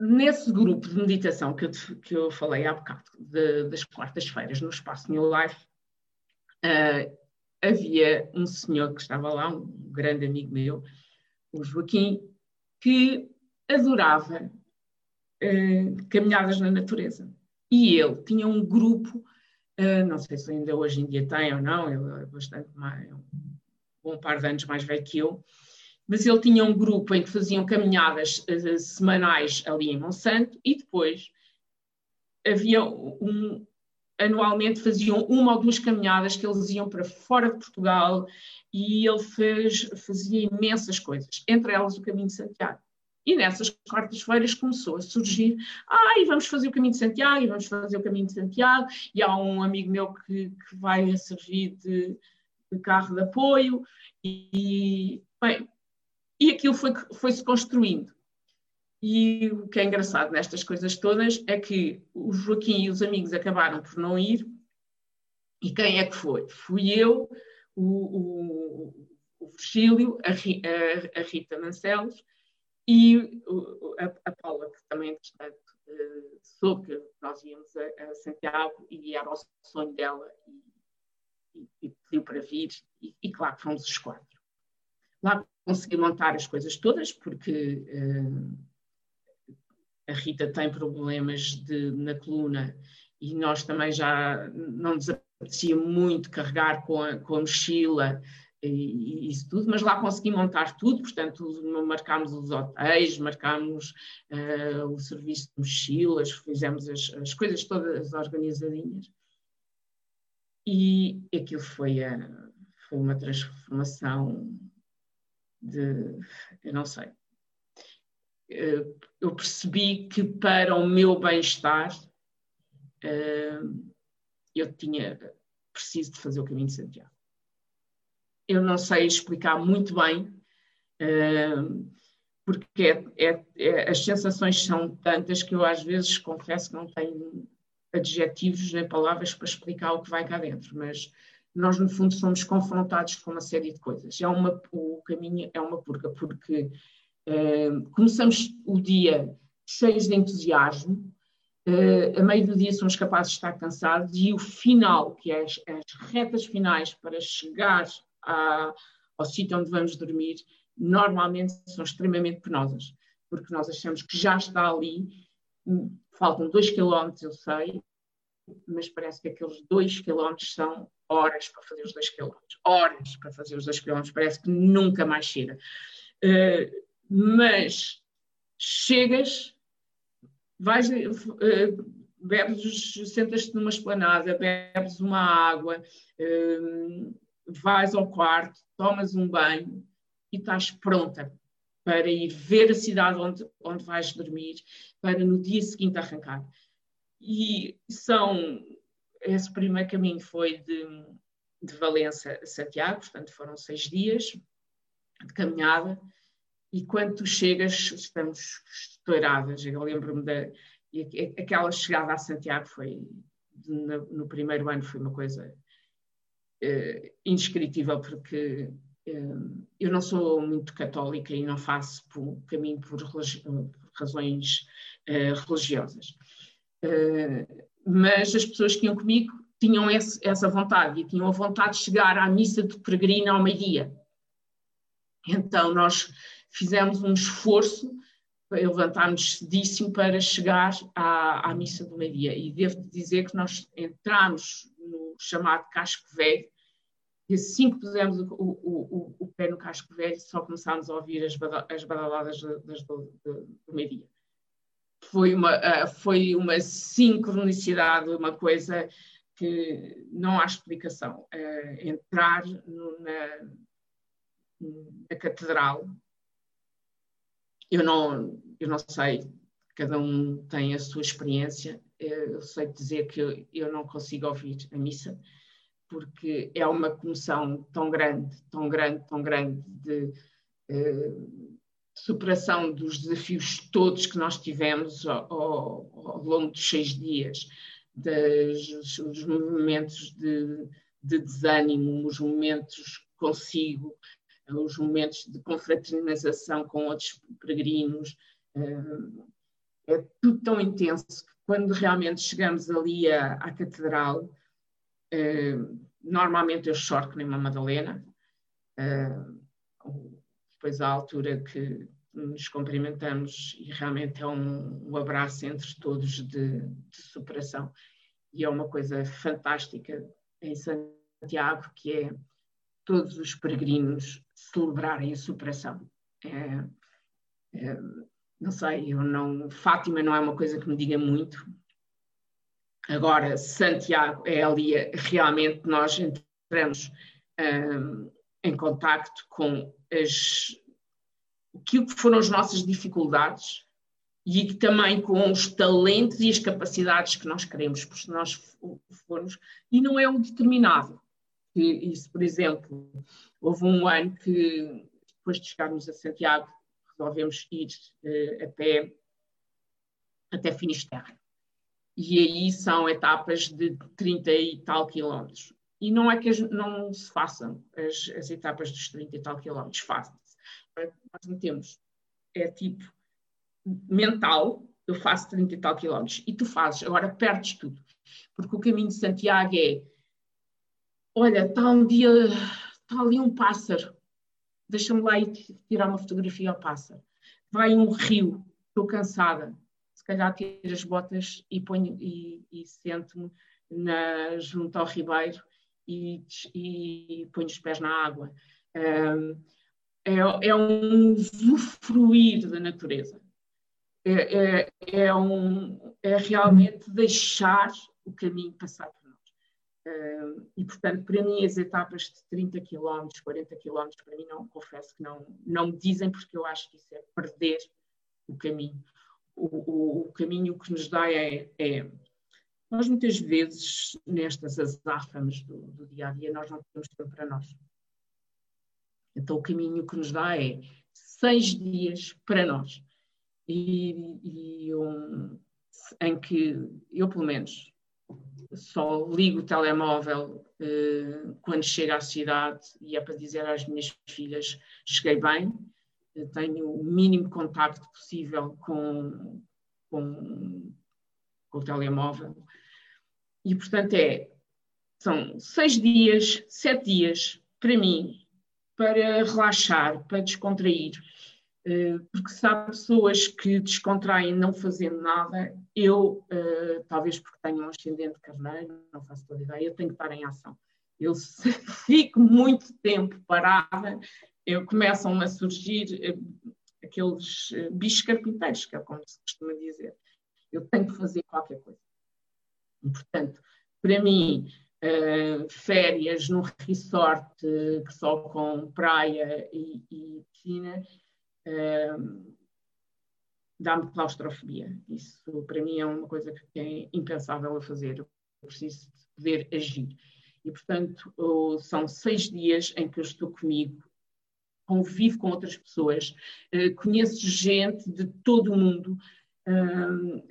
nesse grupo de meditação que eu, que eu falei há bocado, de, das quartas-feiras, no espaço New Life, uh, havia um senhor que estava lá, um grande amigo meu, o Joaquim, que adorava uh, caminhadas na natureza. E ele tinha um grupo, uh, não sei se ainda hoje em dia tem ou não, ele é bastante mais, um bom par de anos mais velho que eu, mas ele tinha um grupo em que faziam caminhadas uh, semanais ali em Monsanto e depois havia um, anualmente faziam uma ou duas caminhadas que eles iam para fora de Portugal e ele fez, fazia imensas coisas, entre elas o Caminho de Santiago. E nessas quartas-feiras começou a surgir, ah, e vamos fazer o Caminho de Santiago, e vamos fazer o Caminho de Santiago, e há um amigo meu que, que vai servir de, de carro de apoio, e, bem, e aquilo foi-se foi construindo. E o que é engraçado nestas coisas todas é que o Joaquim e os amigos acabaram por não ir. E quem é que foi? Fui eu, o, o, o Virgílio, a, a, a, Rita Mancelos e a, a Paula, que também, entretanto, uh, soube que nós íamos a, Santiago e era o sonho dela e, e, e pediu para vir. E, e claro fomos os quatro. Lá consegui montar as coisas todas, porque uh, a Rita tem problemas de, na coluna e nós também já não nos apetecia muito carregar com a, com a mochila e, e, isso tudo, mas lá consegui montar tudo, portanto marcámos os hotéis, marcámos uh, o serviço de mochilas, fizemos as, as coisas todas organizadinhas. E aquilo foi, a, foi uma transformação de, eu não sei, eu percebi que para o meu bem-estar eh, eu tinha preciso de fazer o caminho de Santiago. Eu não sei explicar muito bem, eh, porque é, é, é, as sensações são tantas que eu às vezes confesso que não tenho adjetivos nem palavras para explicar o que vai cá dentro, mas nós no fundo somos confrontados com uma série de coisas. É uma, o caminho é uma purga, porque uh, começamos o dia cheios de entusiasmo, uh, a meio do dia somos capazes de estar cansados e o final, que é as, as retas finais para chegar à, ao sítio onde vamos dormir, normalmente são extremamente penosas, porque nós achamos que já está ali, faltam dois quilómetros, eu sei, mas parece que aqueles dois quilómetros são horas para fazer os dois quilómetros, horas para fazer os dois quilómetros, parece que nunca mais chega. Uh, mas chegas, vais, uh, bebes, sentas-te numa esplanada, bebes uma água, uh, vais ao quarto, tomas um banho e estás pronta para ir ver a cidade onde, onde vais dormir, para no dia seguinte arrancar. E são esse primeiro caminho foi de, de Valença a Santiago, portanto foram seis dias de caminhada, e quando tu chegas, estamos estouradas. Eu lembro-me da. aquela chegada a Santiago foi, no, primeiro ano, foi uma coisa uh, indescritível, porque uh, eu não sou muito católica e não faço por, caminho por, por razões uh, religiosas mas as pessoas que iam comigo tinham esse, essa vontade e tinham a vontade de chegar à missa de peregrina ao meio-dia. Então nós fizemos um esforço, levantámos cedíssimo para chegar à, à missa do meio-dia. E devo dizer que nós entramos no chamado casco velho. E assim que pusemos o, o, o, o pé no casco velho só começámos a ouvir as, as badaladas do, do, do meio-dia. Foi uma, uh, foi uma sincronicidade, uma coisa que não há explicação. Uh, entrar na, na catedral, eu não, eu não sei, cada um tem a sua experiência. eu sei dizer que eu não consigo ouvir a missa, porque é uma comoção tão grande, tão grande, tão grande de uh, superação dos desafios todos que nós tivemos ao, ao, ao longo dos seis dias, das, dos momentos de, de desânimo, os momentos consigo, os momentos de confraternização com outros peregrinos. Eh, é tudo tão intenso que quando realmente chegamos ali à, à catedral, eh, normalmente eu choro que nem uma Madalena. Eh, depois à altura que nos cumprimentamos e realmente é um, um abraço entre todos de, de, superação. E é uma coisa fantástica em Santiago, que é todos os peregrinos celebrarem a superação. É, é, não sei, eu não. Fátima não é uma coisa que me diga muito. Agora, Santiago é ali realmente nós entramos um, em contacto com as, aquilo que foram as nossas dificuldades e também com os talentos e as capacidades que nós queremos, porque nós formos, e não é um determinado. Isso, por exemplo, houve um ano que, depois de chegarmos a Santiago, resolvemos ir uh, a pé até Finisterre. E aí são etapas de 30 e tal quilómetros. E não é que as, não se façam as, as, etapas dos 30 e tal quilómetros, fazem-se. Nós metemos, é tipo mental, eu faço 30 e tal quilómetros, e tu fazes, agora perdes tudo. Porque o caminho de Santiago é, olha, está um dia, está ali um pássaro, deixa-me lá ir tirar uma fotografia ao pássaro. Vai um rio, estou cansada, se calhar tiro as botas e, ponho, e, e sento-me junto ao ribeiro e, e ponho os pés na água. É, é um usufruir da natureza. É, é, é, um, é realmente deixar o caminho passar e, portanto, para mim, as etapas de 30 km, 40 km, para mim, não, confesso que não, não me dizem, porque eu acho que isso é perder o caminho. O, o, o caminho que nos dá é, é, Nós, muitas vezes, nestas azáfamas do, do dia a dia, nós não temos tempo para nós. Então, o caminho que nos dá é seis dias para nós. E, e um, em que eu, pelo menos, só ligo o telemóvel uh, quando chego à cidade e é para dizer às minhas filhas: cheguei bem, tenho o mínimo contacto possível com, com, com o telemóvel. E, portanto, é, são seis dias, sete dias, para mim, para relaxar, para descontrair. Eh, porque se há pessoas que descontraem não fazendo nada, eu, eh, talvez porque tenho um ascendente carneiro, não faço toda ideia, eu tenho que estar em ação. Eu se fico muito tempo parada, eu começam a surgir eh, aqueles bichos carpinteiros, que é como se costuma dizer. Eu tenho que fazer qualquer coisa. E, portanto, para mim, uh, férias num resort uh, só com praia e, e piscina, dá-me claustrofobia. Isso para mim é uma coisa que é impensável a fazer. Eu preciso poder agir. E, portanto, são seis dias em que eu estou comigo, convivo com outras pessoas, conheço gente de todo o mundo,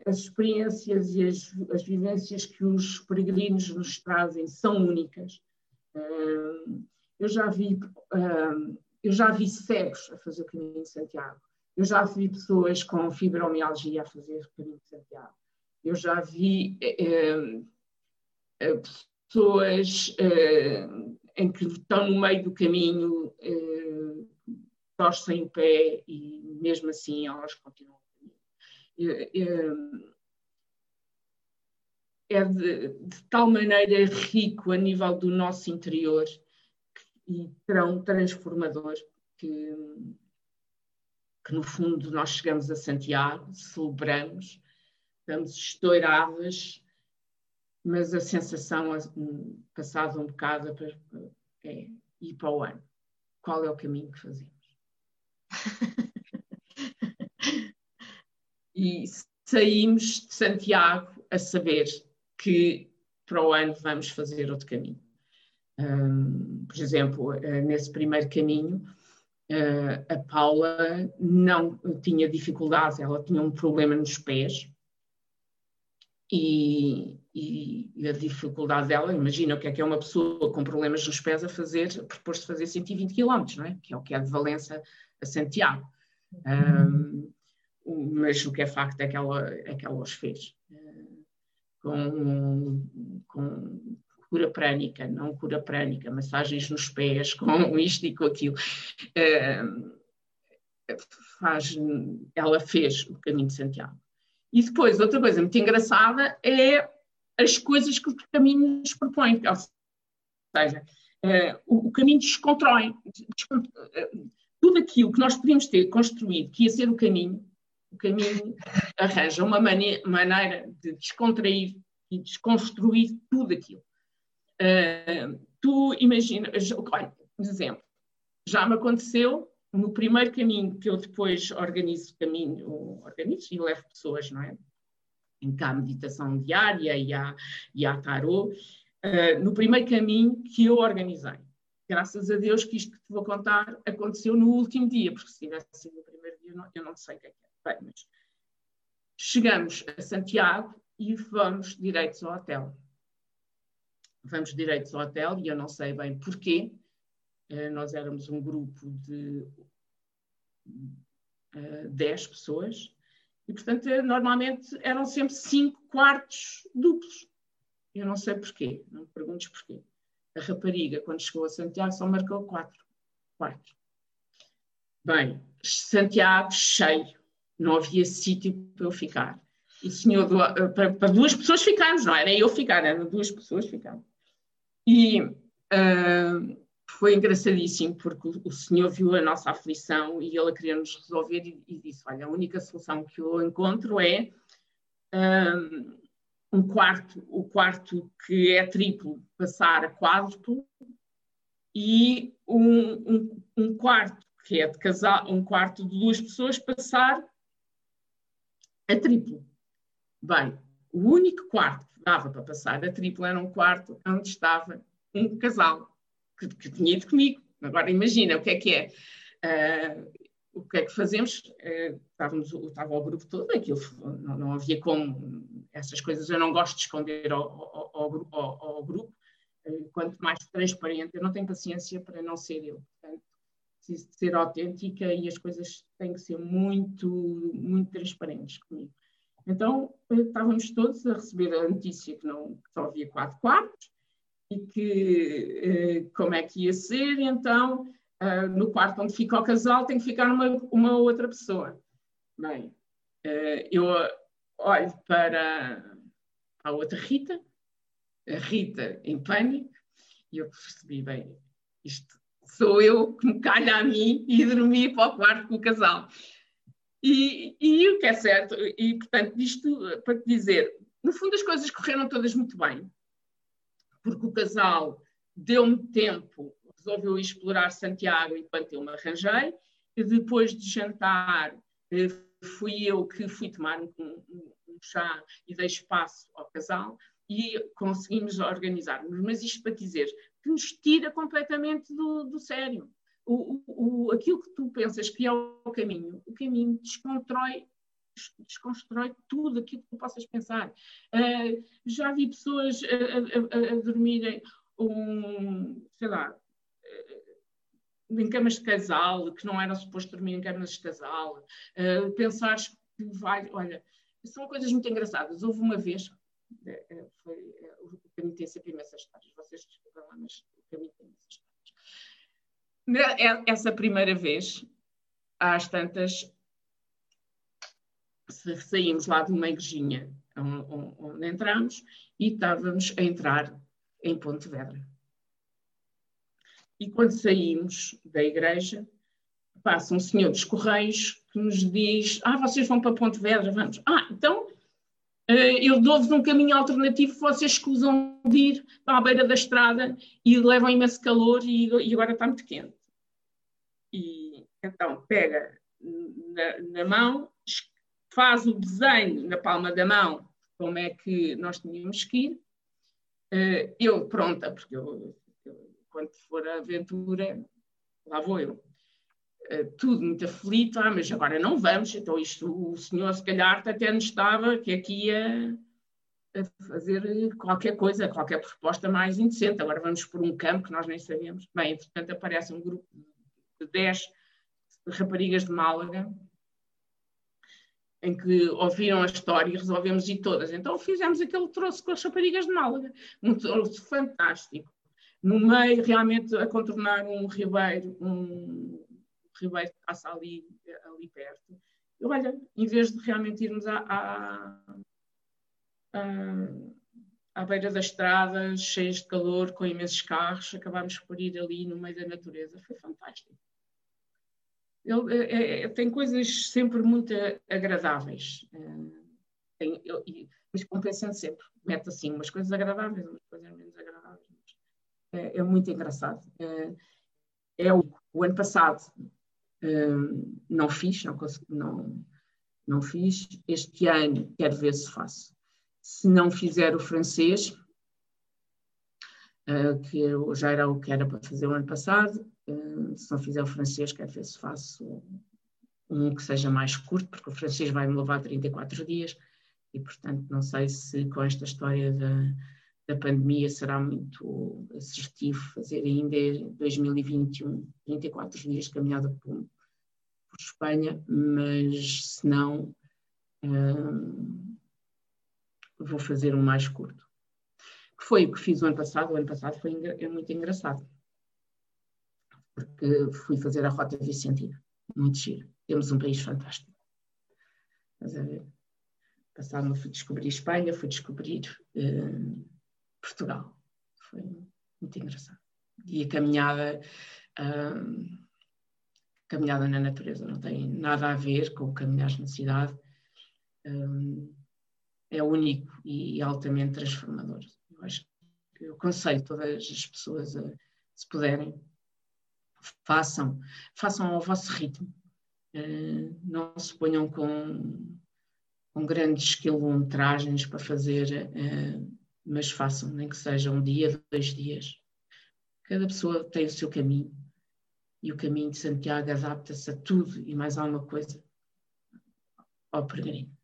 as experiências e as, as, vivências que os peregrinos nos trazem são únicas. eu já vi eu já vi cegos a fazer o caminho de Santiago. Eu já vi pessoas com fibromialgia a fazer o caminho de Santiago. Eu já vi eh, eh, pessoas eh, em que estão no meio do caminho, torcem o pé e mesmo assim elas continuam é, é de, de, tal maneira rico a nível do nosso interior e tão transformador que, que no fundo nós chegamos a Santiago, celebramos, estamos estouradas, mas a sensação, passado um bocado, é ir para o ano. Qual é o caminho que fazemos? e saímos de Santiago a saber que para o ano vamos fazer outro caminho. Por exemplo, uh, nesse primeiro caminho, uh, a Paula não tinha dificuldade, ela tinha um problema nos pés. E, e, a dificuldade dela, imagina o que é que é uma pessoa com problemas nos pés a fazer, propôs-se fazer 120 km, não é? Que é o que é de Valença a Santiago. Um, mas o que é facto é que ela, é que ela os fez. Uh, com, com cura prânica, não cura prânica, massagens nos pés, com isto e com aquilo. Uh, faz, ela fez o caminho de Santiago. E depois, outra coisa muito engraçada é as coisas que o caminho nos propõe. Ou seja, uh, o, o, caminho descontrói. tudo aquilo que nós podíamos ter construído, que ia ser o caminho, o caminho arranja uma maneira de descontrair e desconstruir tudo aquilo. Uh, tu imaginas, olha, exemplo, já me aconteceu no primeiro caminho que eu depois organizo caminho, organizo e levo pessoas, não é? Em cá meditação diária e há, e há tarô, uh, no primeiro caminho que eu organizei. Graças a Deus que isto que te vou contar aconteceu no último dia, porque se tivesse sido no primeiro dia eu não, eu não sei o que é que mas chegamos a Santiago e vamos direitos ao hotel. Vamos direitos ao hotel e eu não sei bem porquê. Uh, nós éramos um grupo de uh, 10 pessoas e, portanto, eh, normalmente eram sempre 5 quartos duplos. Eu não sei porquê, não me perguntes porquê. A rapariga, quando chegou a Santiago, só marcou 4 quartos. Bem, Santiago cheio, não havia sítio para eu ficar o senhor eh, para, para, duas pessoas ficarmos, não era eu ficar, eram duas pessoas ficar. E uh, foi engraçadíssimo porque o, senhor viu a nossa aflição e ele queria nos resolver e, e, disse: Olha, a única solução que eu encontro é um, um quarto, o quarto que é triplo passar a quádruplo e um, um, um quarto que é de casal, um quarto de duas pessoas passar a triplo. Bem, o único quarto dava para passar a tripla era um quarto onde estava um casal que, que tinha ido comigo. Agora imagina o que é que é. Uh, o que é que fazemos? Uh, estávamos, estava o grupo todo, aquilo não, não, havia como, essas coisas eu não gosto de esconder ao, ao, ao, ao grupo, uh, quanto mais transparente, eu não tenho paciência para não ser eu. Portanto, preciso de ser autêntica e as coisas têm que ser muito, muito transparentes comigo. Então, estávamos todos a receber a notícia que, não, que só havia quatro quartos e que eh, como é que ia ser, então uh, no quarto onde fica o casal tem que ficar uma, uma outra pessoa. Bem, eu olho para a outra Rita, a Rita em pânico, e eu percebi, bem, isto sou eu que me calha a mim e dormi para o quarto com o casal. E, e o que é certo, e portanto, isto para te dizer, no fundo as coisas correram todas muito bem, porque o casal deu-me tempo, resolveu explorar Santiago enquanto eu me arranjei, e depois de jantar eh, fui eu que fui tomar um, um, um chá e dei espaço ao casal e conseguimos organizar-nos. Mas isto para dizer que nos tira completamente do, do sério o, o, aquilo que tu pensas que é o caminho, o caminho desconstrói, desconstrói tudo aquilo que tu possas pensar. Uh, já vi pessoas a, a, a, dormirem, um, sei lá, uh, em camas de casal, que não eram suposto dormir em camas de casal, uh, pensares que vai, olha, são coisas muito engraçadas. Houve uma vez, foi, o caminho tem sempre imensas histórias, vocês desculpem lá, mas o caminho tem imensas histórias. É, essa primeira vez, às tantas, saímos lá de uma igrejinha onde entramos e estávamos a entrar em Pontevedra. E quando saímos da igreja, passa um senhor dos Correios que nos diz: Ah, vocês vão para Pontevedra, vamos. Ah, então eu dou-vos um caminho alternativo, vocês escusam de ir a beira da estrada e levam imenso calor e, e agora está muito quente e então pega na, na, mão, faz o desenho na palma da mão como é que nós tínhamos que ir. Uh, eu pronta, porque eu, eu, quando for a aventura, lá vou eu. Uh, tudo muito aflito, ah, mas agora não vamos, então isto o senhor se calhar até nos estava que aqui ia fazer qualquer coisa, qualquer proposta mais indecente. Agora vamos por um campo que nós nem sabemos. Bem, entretanto aparece um grupo de 10 raparigas de Málaga em que ouviram a história e resolvemos ir todas. Então fizemos aquele troço com as raparigas de Málaga, um troço fantástico. No meio, realmente, a contornar um ribeiro, um ribeiro que passa ali, ali perto. E olha, em vez de realmente irmos à, à, à, à beira da estrada, cheios de calor, com imensos carros, acabámos por ir ali no meio da natureza. Foi fantástico ele é, é, tem coisas sempre muito agradáveis. Eh, tem, eu, mas compensando sempre. Mete assim umas coisas agradáveis, umas coisas menos agradáveis. É, é, muito engraçado. É, é o, o, ano passado eh, não fiz, não, não, não fiz. Este ano quero ver se faço. Se não fizer o francês, uh, que já era o que era para fazer o ano passado, uh, se não fizer o francês, quero ver se faço um que seja mais curto, porque o francês vai-me levar 34 dias e, portanto, não sei se com esta história da, da pandemia será muito assertivo fazer ainda em 2021 34 dias de caminhada por, por Espanha, mas se não, uh, vou fazer um mais curto que foi o que fiz o ano passado. O ano passado foi é muito engraçado, porque fui fazer a Rota Vicentina, muito giro. Temos um país fantástico. Mas a passado fui descobrir Espanha, fui descobrir uh, Portugal. Foi muito engraçado. E a caminhada, uh, caminhada na natureza não tem nada a ver com caminhar na cidade. Um, é único e altamente transformador. Eu acho que eu aconselho todas as pessoas a, se puderem, façam, façam ao vosso ritmo. Uh, não se ponham com, com grandes quilometragens para fazer, uh, mas façam, nem que seja um dia, dois dias. Cada pessoa tem o seu caminho. E o caminho de Santiago adapta-se a tudo e mais alguma coisa. Ao peregrino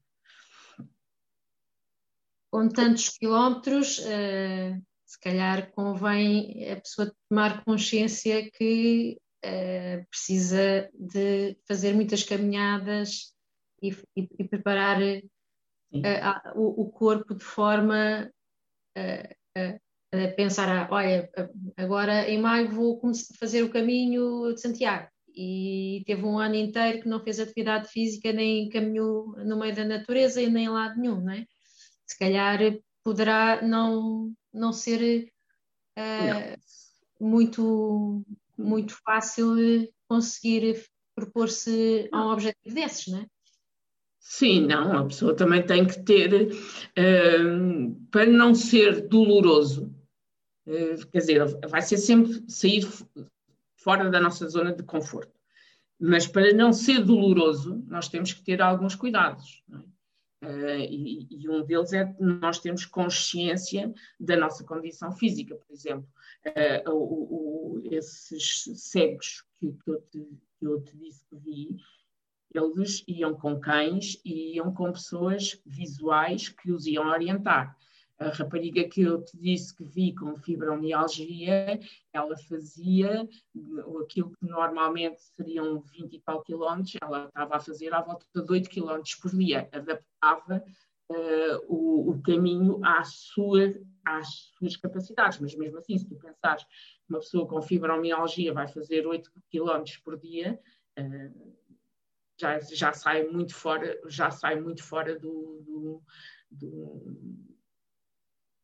com tantos quilómetros, uh, se calhar convém a pessoa tomar consciência que uh, precisa de fazer muitas caminhadas e, e, e preparar uh, o, o, corpo de forma a pensar, olha, agora em maio vou fazer o caminho de Santiago e teve um ano inteiro que não fez atividade física nem caminhou no meio da natureza e nem em lado nenhum, não é? se calhar poderá não, não ser uh, não. muito, muito fácil conseguir propor-se a um objetivo desses, não é? Sim, não, a pessoa também tem que ter, uh, para não ser doloroso, uh, quer dizer, vai ser sempre sair fora da nossa zona de conforto. Mas para não ser doloroso, nós temos que ter alguns cuidados. É? Uh, e, e, um deles é nós termos consciência da nossa condição física, por exemplo, uh, o, o, esses cegos que, que, eu te, que, eu te, disse que vi, eles iam com cães e iam com pessoas visuais que os iam orientar. A rapariga que eu te disse que vi com fibromialgia, ela fazia aquilo que normalmente seriam 20 e tal quilómetros, ela estava a fazer à volta de 8 quilómetros por dia, adaptava uh, o, o, caminho à sua, às suas capacidades, mas mesmo assim, se tu pensares que uma pessoa com fibromialgia vai fazer 8 quilómetros por dia, uh, já, já sai muito fora, já sai muito fora do, do, do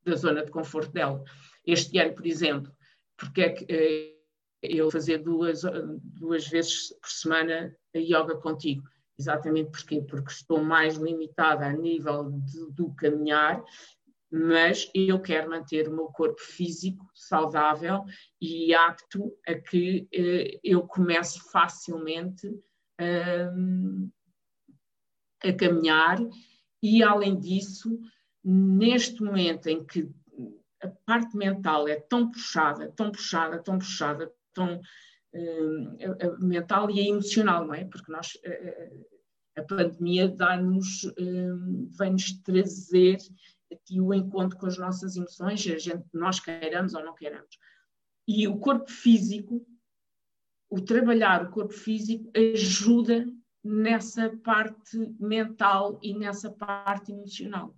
da zona de conforto dela. Este ano, por exemplo, porque é que eh, eu fazer duas, duas vezes por semana a yoga contigo? Exatamente porquê? Porque estou mais limitada a nível de, do caminhar, mas eu quero manter o meu corpo físico saudável e apto a que eh, eu comece facilmente um, a caminhar e, além disso, neste momento em que a parte mental é tão puxada, tão puxada, tão puxada, tão uh, mental e emocional, não é? Porque nós, uh, a pandemia dá-nos, uh, vem-nos trazer aqui o encontro com as nossas emoções, a gente, nós queiramos ou não queiramos. E o corpo físico, o trabalhar o corpo físico ajuda nessa parte mental e nessa parte emocional.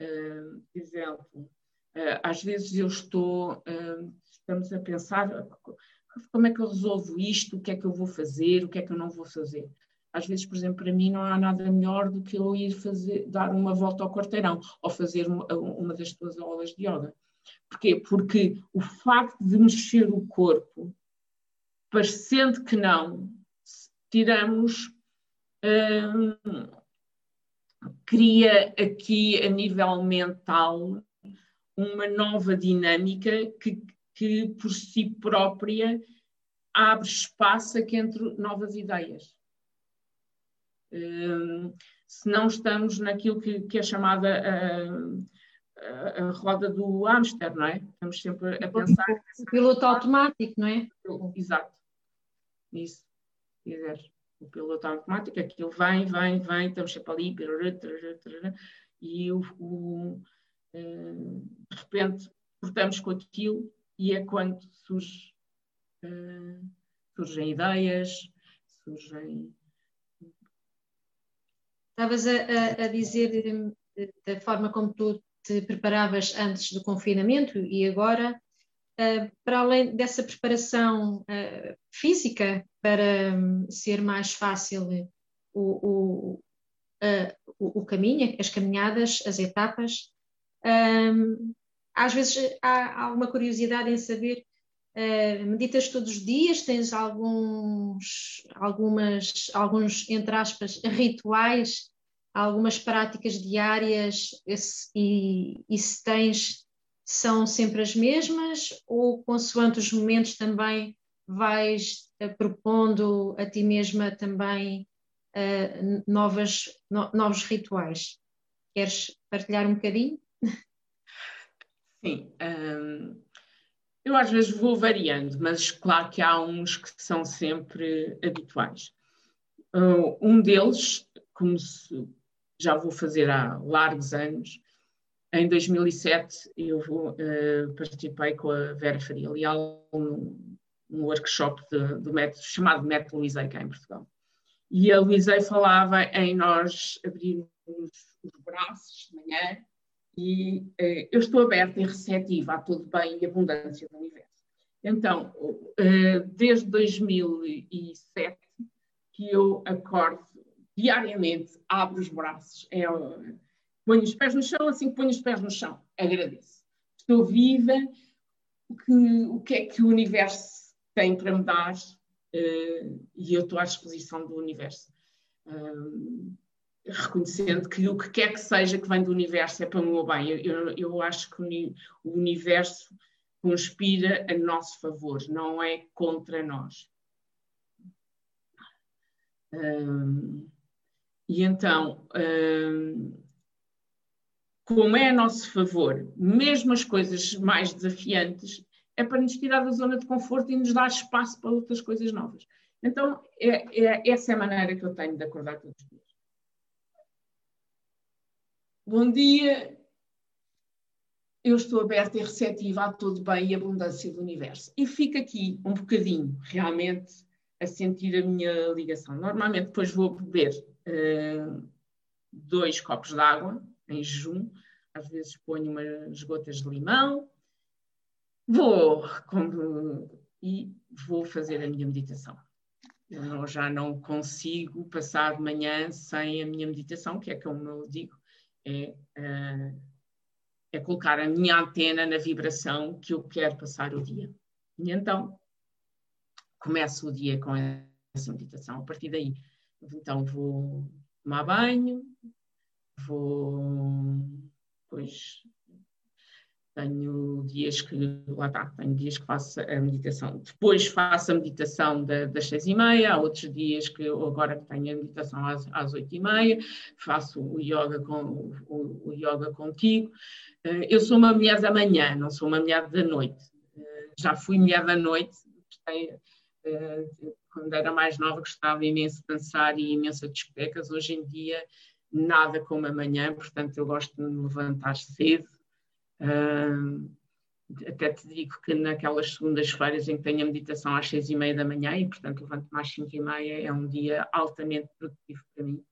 Uh, exemplo, uh, às vezes eu estou, uh, estamos a pensar como é que eu resolvo isto, o que é que eu vou fazer, o que é que eu não vou fazer. Às vezes, por exemplo, para mim não há nada melhor do que eu ir fazer, dar uma volta ao quarteirão ou fazer uma, uma das tuas aulas de yoga. Porquê? Porque o facto de mexer o corpo, parecendo que não, tiramos hum, cria aqui a nível mental uma nova dinâmica que, que por si própria abre espaço aqui entre novas ideias. Um, se não estamos naquilo que, que é chamada a, a, a, roda do hamster, não é? Estamos sempre a pensar. O piloto automático, não é? Exato. Isso. Quiser. O piloto automático, aquilo vem, vem, vem, estamos sempre ali, e o, o, eh, de repente cortamos com aquilo e é quando surge, uh, surgem ideias, surgem. Estavas a, a, dizer eh, da forma como tu te preparavas antes do confinamento e agora, para além dessa preparação uh, física para um, ser mais fácil o, o, o, o, caminho, as caminhadas, as etapas, um, às vezes há alguma curiosidade em saber, uh, meditas todos os dias, tens alguns, algumas, alguns, entre aspas, rituais, algumas práticas diárias? Esse, e, e se tens, são sempre as mesmas ou consoante os momentos também vais uh, propondo a ti mesma também uh, novas, no, novos rituais? Queres partilhar um bocadinho? Sim, hum, eu às vezes vou variando, mas claro que há uns que são sempre habituais. Uh, um deles, como se, já vou fazer há largos anos, em 2007 eu vou, uh, participei com a Vera Faria Leal num, num workshop de, de método, chamado Método Luizei, cá em Portugal. E a Luizei falava em nós abrirmos os braços de manhã e uh, eu estou aberta e receptiva a todo bem e abundância do universo. Então, uh, desde 2007 que eu acordo diariamente, abro os braços, é, ponho os pés no chão, assim que ponho os pés no chão, agradeço. Estou viva, o que, o que é que o universo tem para me dar uh, e eu estou à disposição do universo reconhecendo que o que quer que seja que vem do universo é para o meu bem. Eu, eu, eu acho que o universo conspira a nosso favor, não é contra nós. e então, como é a nosso favor, mesmo as coisas mais desafiantes, é para nos tirar da zona de conforto e nos dar espaço para outras coisas novas. Então, é, é, essa é a maneira que eu tenho de acordar todos os dias. Bom dia. Eu estou aberta e receptiva a todo bem e abundância do universo. E fico aqui um bocadinho, realmente, a sentir a minha ligação. Normalmente, depois vou beber uh, dois copos de água em jejum. Às vezes ponho umas gotas de limão. Vou e vou fazer a minha meditação. Eu não, já não consigo passar de manhã sem a minha meditação, que é como eu digo, é, é, é colocar a minha antena na vibração que eu quero passar o dia. E então, começo o dia com essa meditação. A partir daí, então vou tomar banho, vou depois tenho dias que, lá está, tenho dias que faço a meditação. Depois faço a meditação da, das seis e meia, há outros dias que agora que tenho a meditação às, às oito e meia, faço o yoga, com, o, o yoga contigo. Eh, eu sou uma mulher da manhã, não sou uma mulher da noite. Eh, já fui mulher da noite, eh, quando era mais nova gostava imenso de dançar e imenso de discotecas. Hoje em dia nada como amanhã, portanto eu gosto de me levantar cedo, Uh, até te digo que naquelas segundas-feiras em que tenho a meditação às seis e meia da manhã e, portanto, levanto-me às cinco e meia, é um dia altamente produtivo para mim.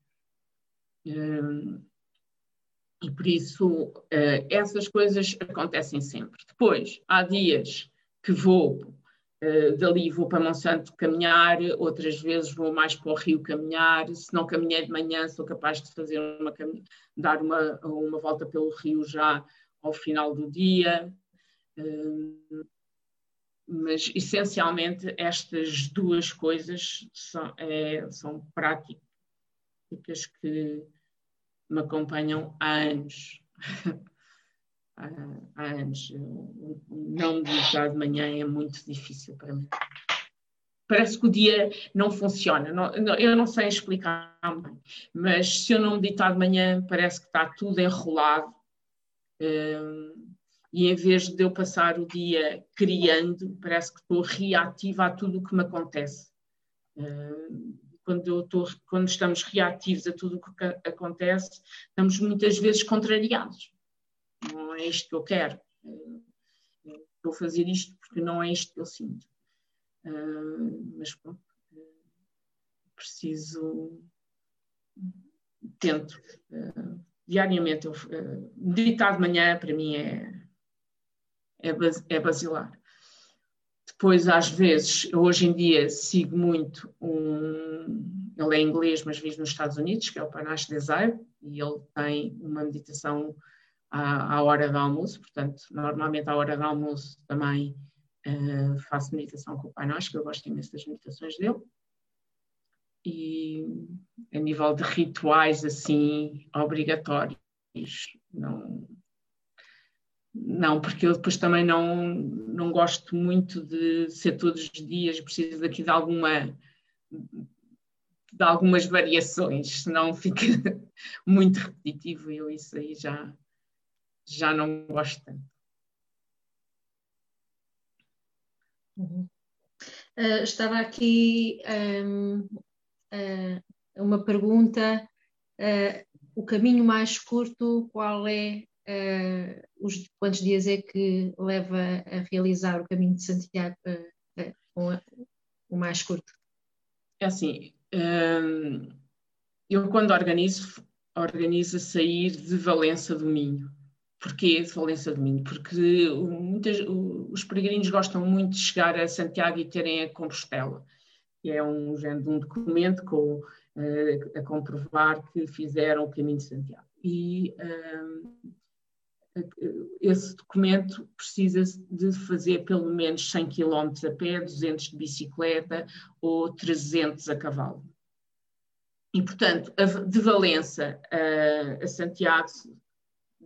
Uh, e por isso, uh, essas coisas acontecem sempre. Depois, há dias que vou uh, dali, vou para Monsanto caminhar, outras vezes vou mais para o rio caminhar. Se não caminhei de manhã, sou capaz de fazer uma, dar uma, uma volta pelo rio já ao final do dia. Hum, mas essencialmente estas duas coisas são, é, são práticas que me acompanham há anos. há, há anos. Não meditar de manhã é muito difícil para mim. Parece que o dia não funciona. Não, não, eu não sei explicar mas se eu não meditar de manhã, parece que está tudo enrolado e em vez de eu passar o dia criando, parece que estou reativa a tudo o que me acontece. quando, estou, quando estamos reativos a tudo o que acontece, estamos muitas vezes contrariados. Não é isto que eu quero. Estou a fazer isto porque não é isto que eu sinto. mas pronto, preciso, tento diariamente. Meditar de manhã, para mim, é, é, é basilar. Depois, às vezes, hoje em dia, sigo muito um. Ele é inglês, mas vive nos Estados Unidos, que é o Panache Desire, e ele tem uma meditação à, à hora do almoço, portanto, normalmente à hora do almoço também uh, faço meditação com o Panache, que eu gosto imenso das meditações dele. E a nível de rituais assim obrigatórios não não porque eu depois também não não gosto muito de ser todos os dias preciso daqui de alguma de algumas variações senão fica muito repetitivo eu isso aí já já não gosto tanto uhum. uh, estava aqui um, uh, uma pergunta: uh, o caminho mais curto, qual é? Os, quantos dias é que leva a realizar o caminho de Santiago o mais curto? É assim, um, eu quando organizo, organizo a sair de Valença do Minho. Porquê de Valença do Minho? Porque muitas, os peregrinos gostam muito de chegar a Santiago e terem a Compostela que é um um documento com, uh, a comprovar que fizeram o caminho de Santiago. E uh, esse documento precisa de fazer pelo menos 100 km a pé, 200 de bicicleta ou 300 a cavalo. E, portanto, de Valença a Santiago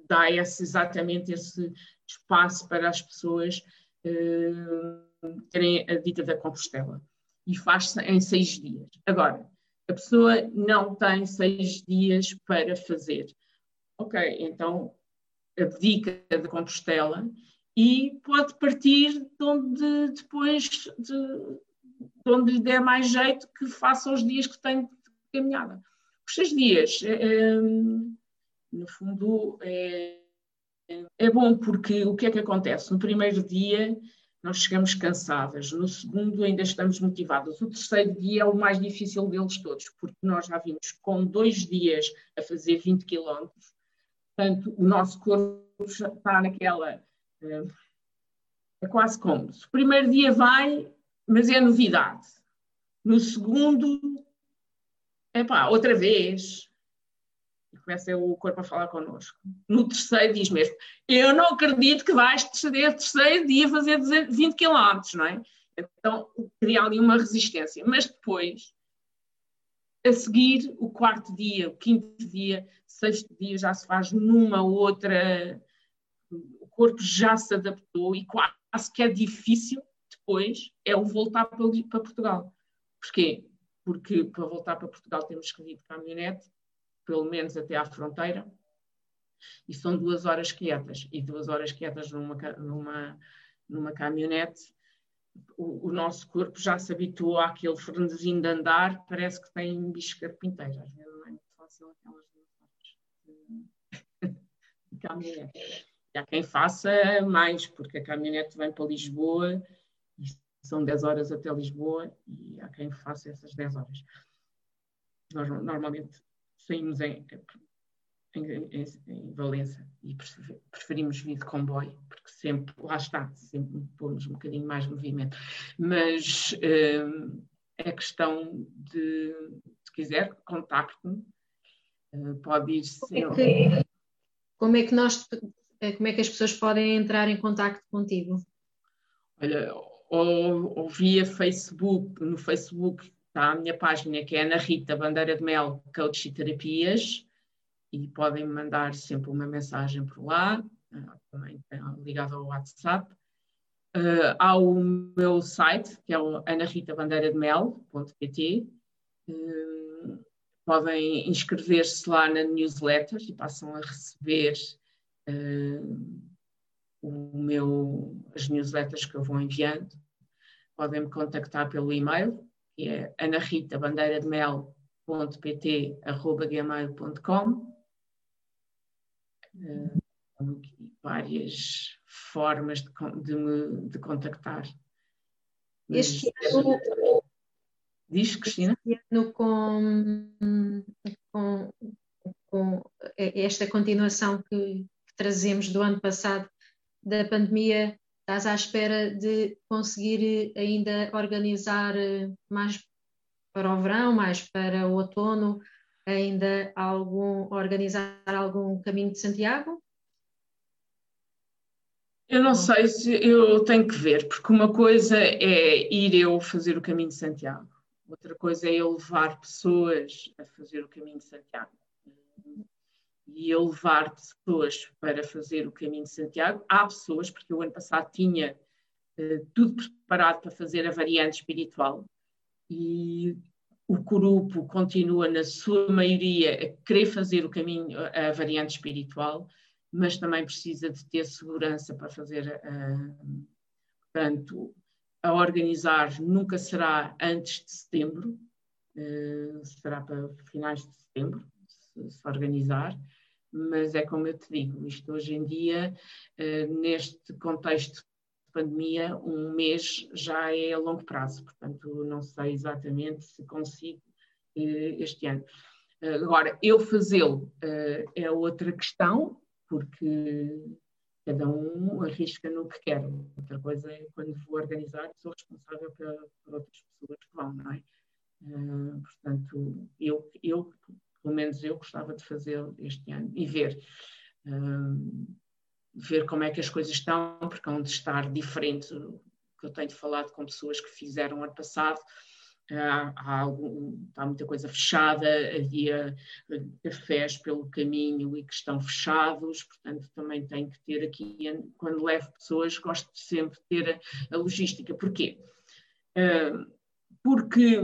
dá esse, exatamente esse espaço para as pessoas uh, terem a dita da Compostela e faz-se em seis dias. Agora, a pessoa não tem seis dias para fazer. Ok, então abdica da Compostela e pode partir de onde depois de, de onde lhe der mais jeito que faça os dias que tem de caminhada. Os seis dias, é, é, no fundo, é, é bom porque o que é que acontece? No primeiro dia nós chegamos cansadas. No segundo, ainda estamos motivadas. O terceiro dia é o mais difícil deles todos, porque nós já vimos com dois dias a fazer 20 quilómetros. Portanto, o nosso corpo está naquela. Eh, é quase como. O primeiro dia vai, mas é novidade. No segundo, é pá, outra vez, começa o corpo a falar connosco. No terceiro diz mesmo, eu não acredito que vais terceiro, terceiro dia fazer 20 km, não é? Então cria ali uma resistência. Mas depois, a seguir, o quarto dia, o quinto dia, sexto dia já se faz numa outra. O corpo já se adaptou e quase que é difícil depois é o voltar para, para Portugal. Porquê? Porque para voltar para Portugal temos que vir de caminhonete, pelo menos até à fronteira, e são duas horas quietas. E duas horas quietas numa, numa, numa caminhonete, o, o nosso corpo já se habituou àquele frenesim de andar, parece que tem bicho carpinteiro. Às vezes não é muito fácil aquelas duas horas de caminhonete. E há quem faça mais, porque a caminhonete vem para Lisboa e são 10 horas até Lisboa e há quem faça essas 10 horas. Nós normalmente saímos em, em, em, em Valença e preferimos vir de comboio, porque sempre, lá está, sempre pomos um bocadinho mais movimento. Mas uh, é questão de, se quiser, contacte-me, uh, pode ir. Como é, como é que nós eh, como é que as pessoas podem entrar em contato contigo? Olha, ou, ou, via Facebook, no Facebook está a minha página que é Ana Rita Bandeira de Mel, Coach e Terapias, e podem mandar sempre uma mensagem por lá, ah, também ligado ao WhatsApp. Uh, há o meu site, que é o anaritabandeira.mel.pt. Uh, podem inscrever-se lá na newsletter e passam a receber uh, o meu, as newsletters que eu vou enviando. Podem me contactar pelo e-mail, que é anaritabandeiradeMel.pt.gmail.com uh, várias formas de, de, me, de contactar. Este ano, Diz, Cristina? Este ano com, com, com esta continuação que, trazemos do ano passado da pandemia, estás à espera de conseguir ainda organizar eh, mais para o verão, mais para o outono, ainda algum, organizar algum caminho de Santiago? Eu não sei se eu tenho que ver, porque uma coisa é ir eu fazer o caminho de Santiago, outra coisa é eu levar pessoas a fazer o caminho de Santiago e eu levar pessoas para fazer o caminho de Santiago. Há pessoas, porque o ano passado tinha uh, tudo preparado para fazer a variante espiritual e o grupo continua, na sua maioria, a querer fazer o caminho, a variante espiritual, mas também precisa de ter segurança para fazer. Uh, portanto, a organizar nunca será antes de setembro, uh, será para finais de setembro, se, se organizar mas é como eu te digo, isto hoje em dia, eh, neste contexto de pandemia, um mês já é a longo prazo, portanto não sei exatamente se consigo eh, este ano. Eh, agora, eu fazê-lo é outra questão, porque cada um arrisca no que quer. Outra coisa é quando vou organizar, sou responsável por, outras pessoas que vão, não é? portanto, eu, eu pelo menos eu gostava de fazer este ano e ver. Um, ver como é que as coisas estão, porque onde estar diferente, que eu tenho falado com pessoas que fizeram ano passado, há, há algum, está muita coisa fechada, havia eh, cafés pelo caminho e que estão fechados, portanto também tenho que ter aqui, quando levo pessoas, gosto de sempre ter a, a logística. Porquê? Uh, porque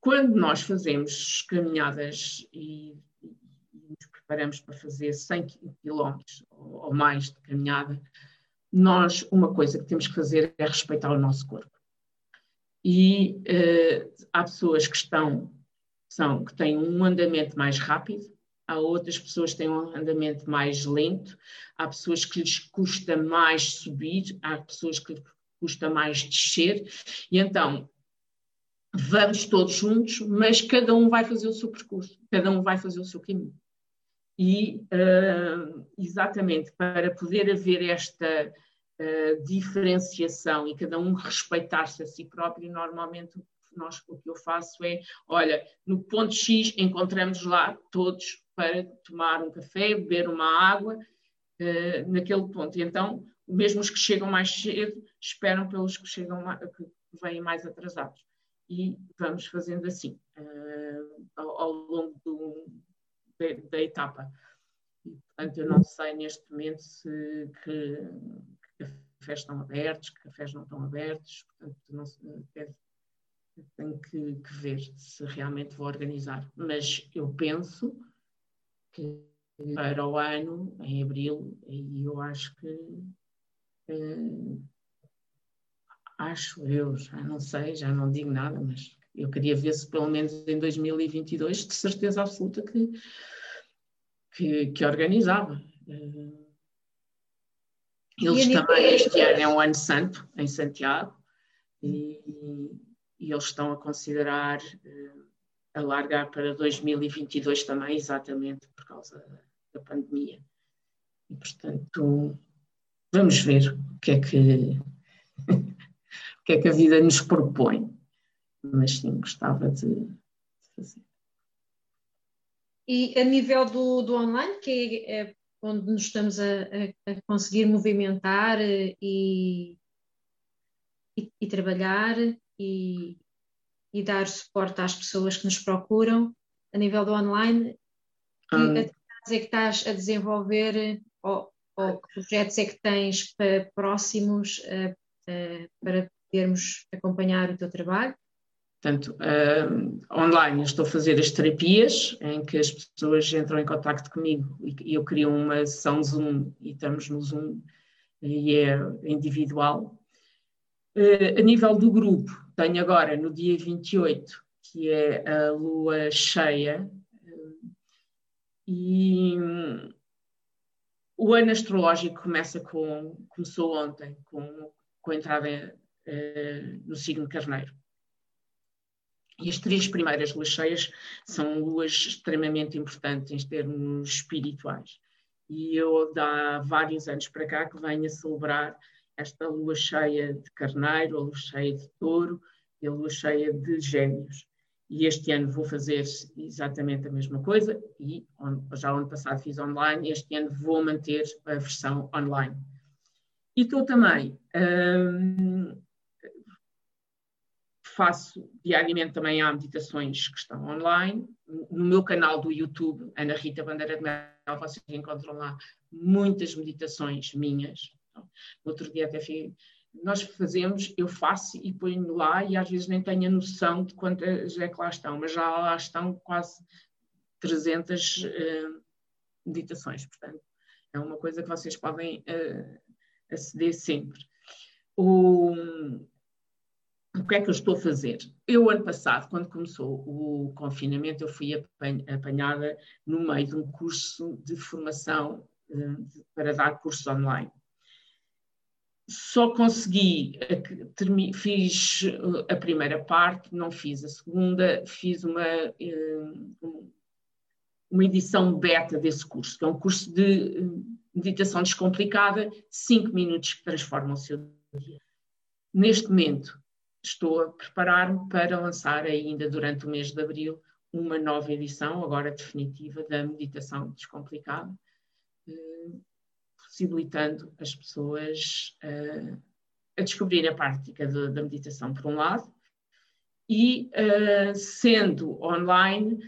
quando nós fazemos caminhadas e, e nos preparamos para fazer 100 km ou mais de caminhada, nós, uma coisa que temos que fazer é respeitar o nosso corpo. E uh, há pessoas que estão, são, que têm um andamento mais rápido, há outras pessoas que têm um andamento mais lento, há pessoas que lhes custa mais subir, há pessoas que lhes custa mais descer, e então vamos todos juntos, mas cada um vai fazer o seu percurso, cada um vai fazer o seu caminho. E uh, exatamente para poder haver esta uh, diferenciação e cada um respeitar-se a si próprio, normalmente nós, o que eu faço é, olha, no ponto X encontramos lá todos para tomar um café, beber uma água, uh, naquele ponto. E então, mesmo os que chegam mais cedo, esperam pelos que chegam que vêm mais atrasados e vamos fazendo assim uh, ao, ao, longo do, de, da etapa. E, portanto, eu não sei neste momento se que, que cafés estão abertos, que cafés não estão abertos, portanto, não, é, tenho que, que, ver se realmente vou organizar. Mas eu penso que para o ano, em abril, e eu acho que uh, acho eu, já não sei, já não digo nada, mas eu queria ver se pelo menos em 2022, de certeza absoluta que, que, que organizava. Uh, eles também, este ano é um ano santo em Santiago e, e eles estão a considerar uh, alargar para 2022 também, exatamente por causa da pandemia. E, portanto, vamos ver o que é que, que, é que a vida nos propõe. Mas sim, gostava de, de fazer. E a nível do, do online, que é, é onde nos estamos a, a, a conseguir movimentar eh, e, e, e trabalhar e, e, dar suporte às pessoas que nos procuram, a nível do online, que hum. atividades é que estás a desenvolver ou, ou que projetos é que tens para próximos uh, uh, para podermos acompanhar o teu trabalho? Portanto, uh, online eu estou a fazer as terapias em que as pessoas entram em contato comigo e eu crio uma sessão Zoom e estamos no Zoom e é individual. Uh, a nível do grupo, tenho agora no dia 28, que é a lua cheia, uh, e um, o ano astrológico começa com, começou ontem, com, com a entrada uh, no signo carneiro. E as três primeiras luas cheias são luas extremamente importantes em termos espirituais. E eu, há vários anos para cá, que venho a celebrar esta lua cheia de carneiro, a lua cheia de touro e a lua cheia de gêmeos. E este ano vou fazer exatamente a mesma coisa, e já ano passado fiz online, este ano vou manter a versão online. E estou também hum, faço diariamente também há meditações que estão online. No meu canal do YouTube, Ana Rita Bandeira de Mel, vocês encontram lá muitas meditações minhas. No outro dia até fui, nós fazemos, eu faço e ponho lá e às vezes nem tenho a noção de quantas é que lá estão, mas já lá estão quase 300 uh, eh, meditações, portanto é uma coisa que vocês podem uh, aceder sempre. O, o que é que eu estou a fazer? Eu, ano passado, quando começou o confinamento, eu fui apanhada no meio de um curso de formação uh, para dar cursos online. Só consegui, fiz a primeira parte, não fiz a segunda, fiz uma, uh, uma edição beta desse curso, que é um curso de meditação descomplicada, cinco minutos que transformam o seu dia. Neste momento, estou a preparar-me para lançar ainda durante o mês de abril uma nova edição, agora definitiva, da meditação descomplicada, eh, possibilitando as pessoas eh, a descobrir a prática de, da meditação, por um lado, e eh, sendo online,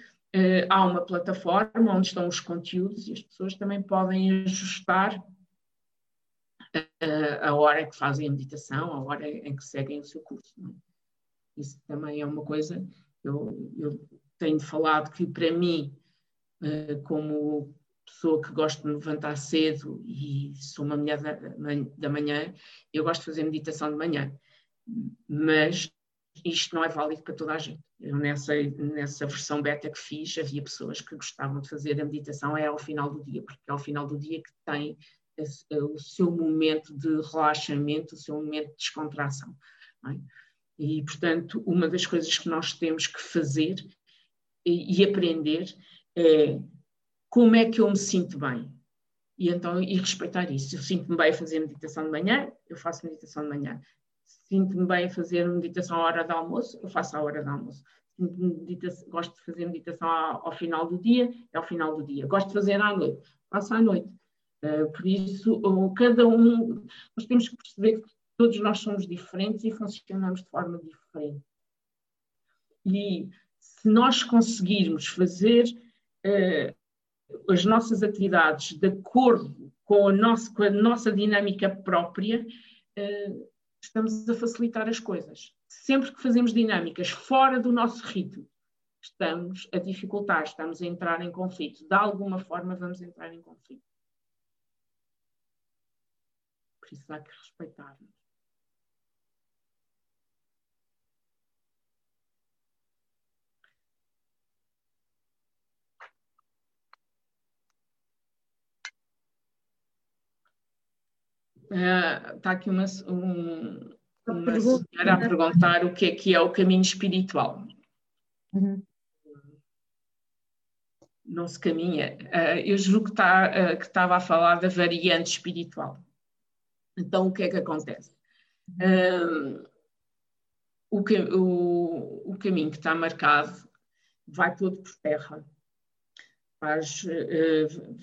há uma plataforma onde estão os conteúdos e as pessoas também podem ajustar a hora que fazem a meditação, a hora em que seguem o seu curso. É? Isso também é uma coisa, eu, eu tenho falado que para mim, eh, como pessoa que gosto de me levantar cedo e sou uma mulher da manhã, eu gosto de fazer meditação de manhã. Mas isto não é válido para toda a gente. Eu nessa, nessa versão beta que fiz, havia pessoas que gostavam de fazer a meditação é ao final do dia, porque é ao final do dia que tem o seu momento de relaxamento, o seu momento de descontração. É? E, portanto, uma das coisas que nós temos que fazer e, e, aprender é como é que eu me sinto bem. E então, e respeitar isso. Eu sinto-me bem a fazer meditação de manhã, eu faço meditação de manhã. Sinto-me bem a fazer meditação à hora do almoço, eu faço à hora do almoço. Gosto de fazer meditação ao, ao final do dia, é ao final do dia. Gosto de fazer à noite, faço à noite. Uh, por isso, cada um, nós temos que perceber que todos nós somos diferentes e funcionamos de forma diferente. E se nós conseguirmos fazer uh, as nossas atividades de acordo com a nossa, com a nossa dinâmica própria, uh, estamos a facilitar as coisas. Sempre que fazemos dinâmicas fora do nosso ritmo, estamos a dificultar, estamos a entrar em conflito. De alguma forma, vamos entrar em conflito. Por isso há que respeitar-nos. Uh, está aqui uma, um, uma senhora a perguntar o que é que é o caminho espiritual. Uhum. Não se caminha. Uh, eu julgo que, está, uh, que estava a falar da variante espiritual. Então, o que é que acontece? o, o, o caminho que está marcado vai todo por terra. Faz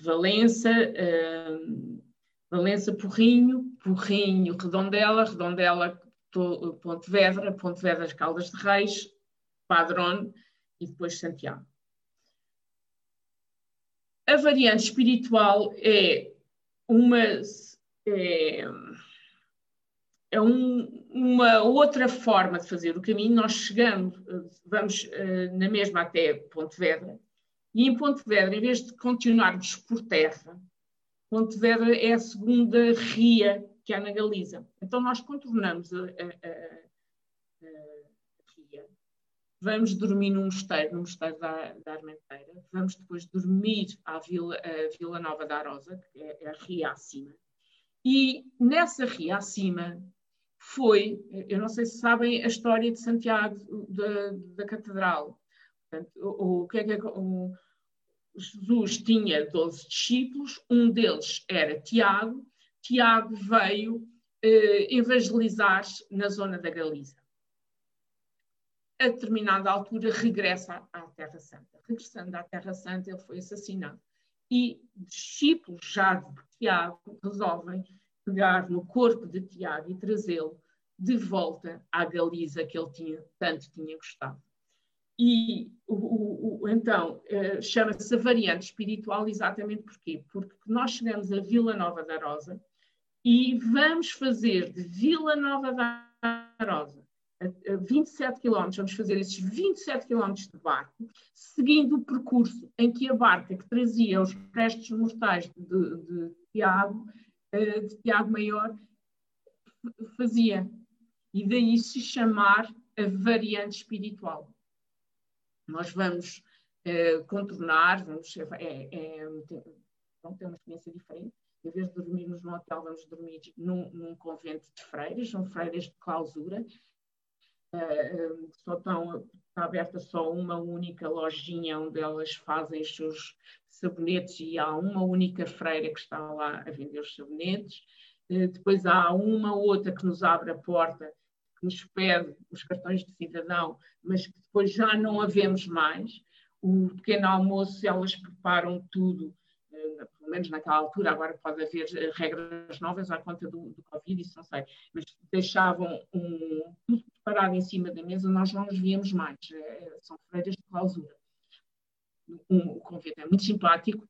Valença, Valença, Porrinho, Porrinho, Redondela, Redondela, Pontevedra, Pontevedra, Caldas de Reis, Padrone e depois Santiago. A variante espiritual é uma é, é um, uma outra forma de fazer o caminho. Nós chegamos, vamos uh, na mesma até Pontevedra, e em Pontevedra, em vez de continuarmos por terra, Pontevedra é a segunda ria que há na Galiza. Então nós contornamos a, a, a, a ria, vamos dormir num mosteiro, no mosteiro da, da Armenteira, vamos depois dormir à Vila, Vila Nova da Arosa, que é, é a ria acima, e nessa ria acima foi, eu não sei se sabem a história de Santiago da, da Catedral. Portanto, o, o que é que é, o, Jesus tinha 12 discípulos, um deles era Tiago. Tiago veio eh, evangelizar na zona da Galiza. A determinada altura regressa à Terra Santa. Regressando à Terra Santa, ele foi assassinado. E discípulos já de Tiago resolvem pegar no corpo de Tiago e trazê-lo de volta à Galiza que ele tinha, tanto tinha gostado. E o, o, então uh, chama-se a variante espiritual exatamente porquê? Porque nós chegamos a Vila Nova da Rosa e vamos fazer de Vila Nova da Rosa a, a 27 quilómetros, vamos fazer esses 27 quilómetros de barco, seguindo o percurso em que a barca que trazia os restos mortais de, de Tiago, uh, de Tiago Maior, fazia. E daí se chamar a variante espiritual nós vamos eh, contornar, vamos, é, é, vamos ter uma experiência diferente. Em vez de dormirmos no hotel, vamos dormir num, num convento de freiras, são freiras de clausura. Só estão, está aberta só uma única lojinha onde elas fazem os seus sabonetes e há uma única freira que está lá a vender os sabonetes. Uh, depois há uma outra que nos abre a porta que nos pede os cartões de cidadão, mas que depois já não havemos mais. O pequeno almoço, elas preparam tudo, eh, pelo menos naquela altura, agora pode haver eh, regras novas à conta do, do Covid, isso não sei, mas deixavam um, tudo preparado em cima da mesa, nós não os víamos mais. É, são freiras de clausura. Um, o convite é muito simpático,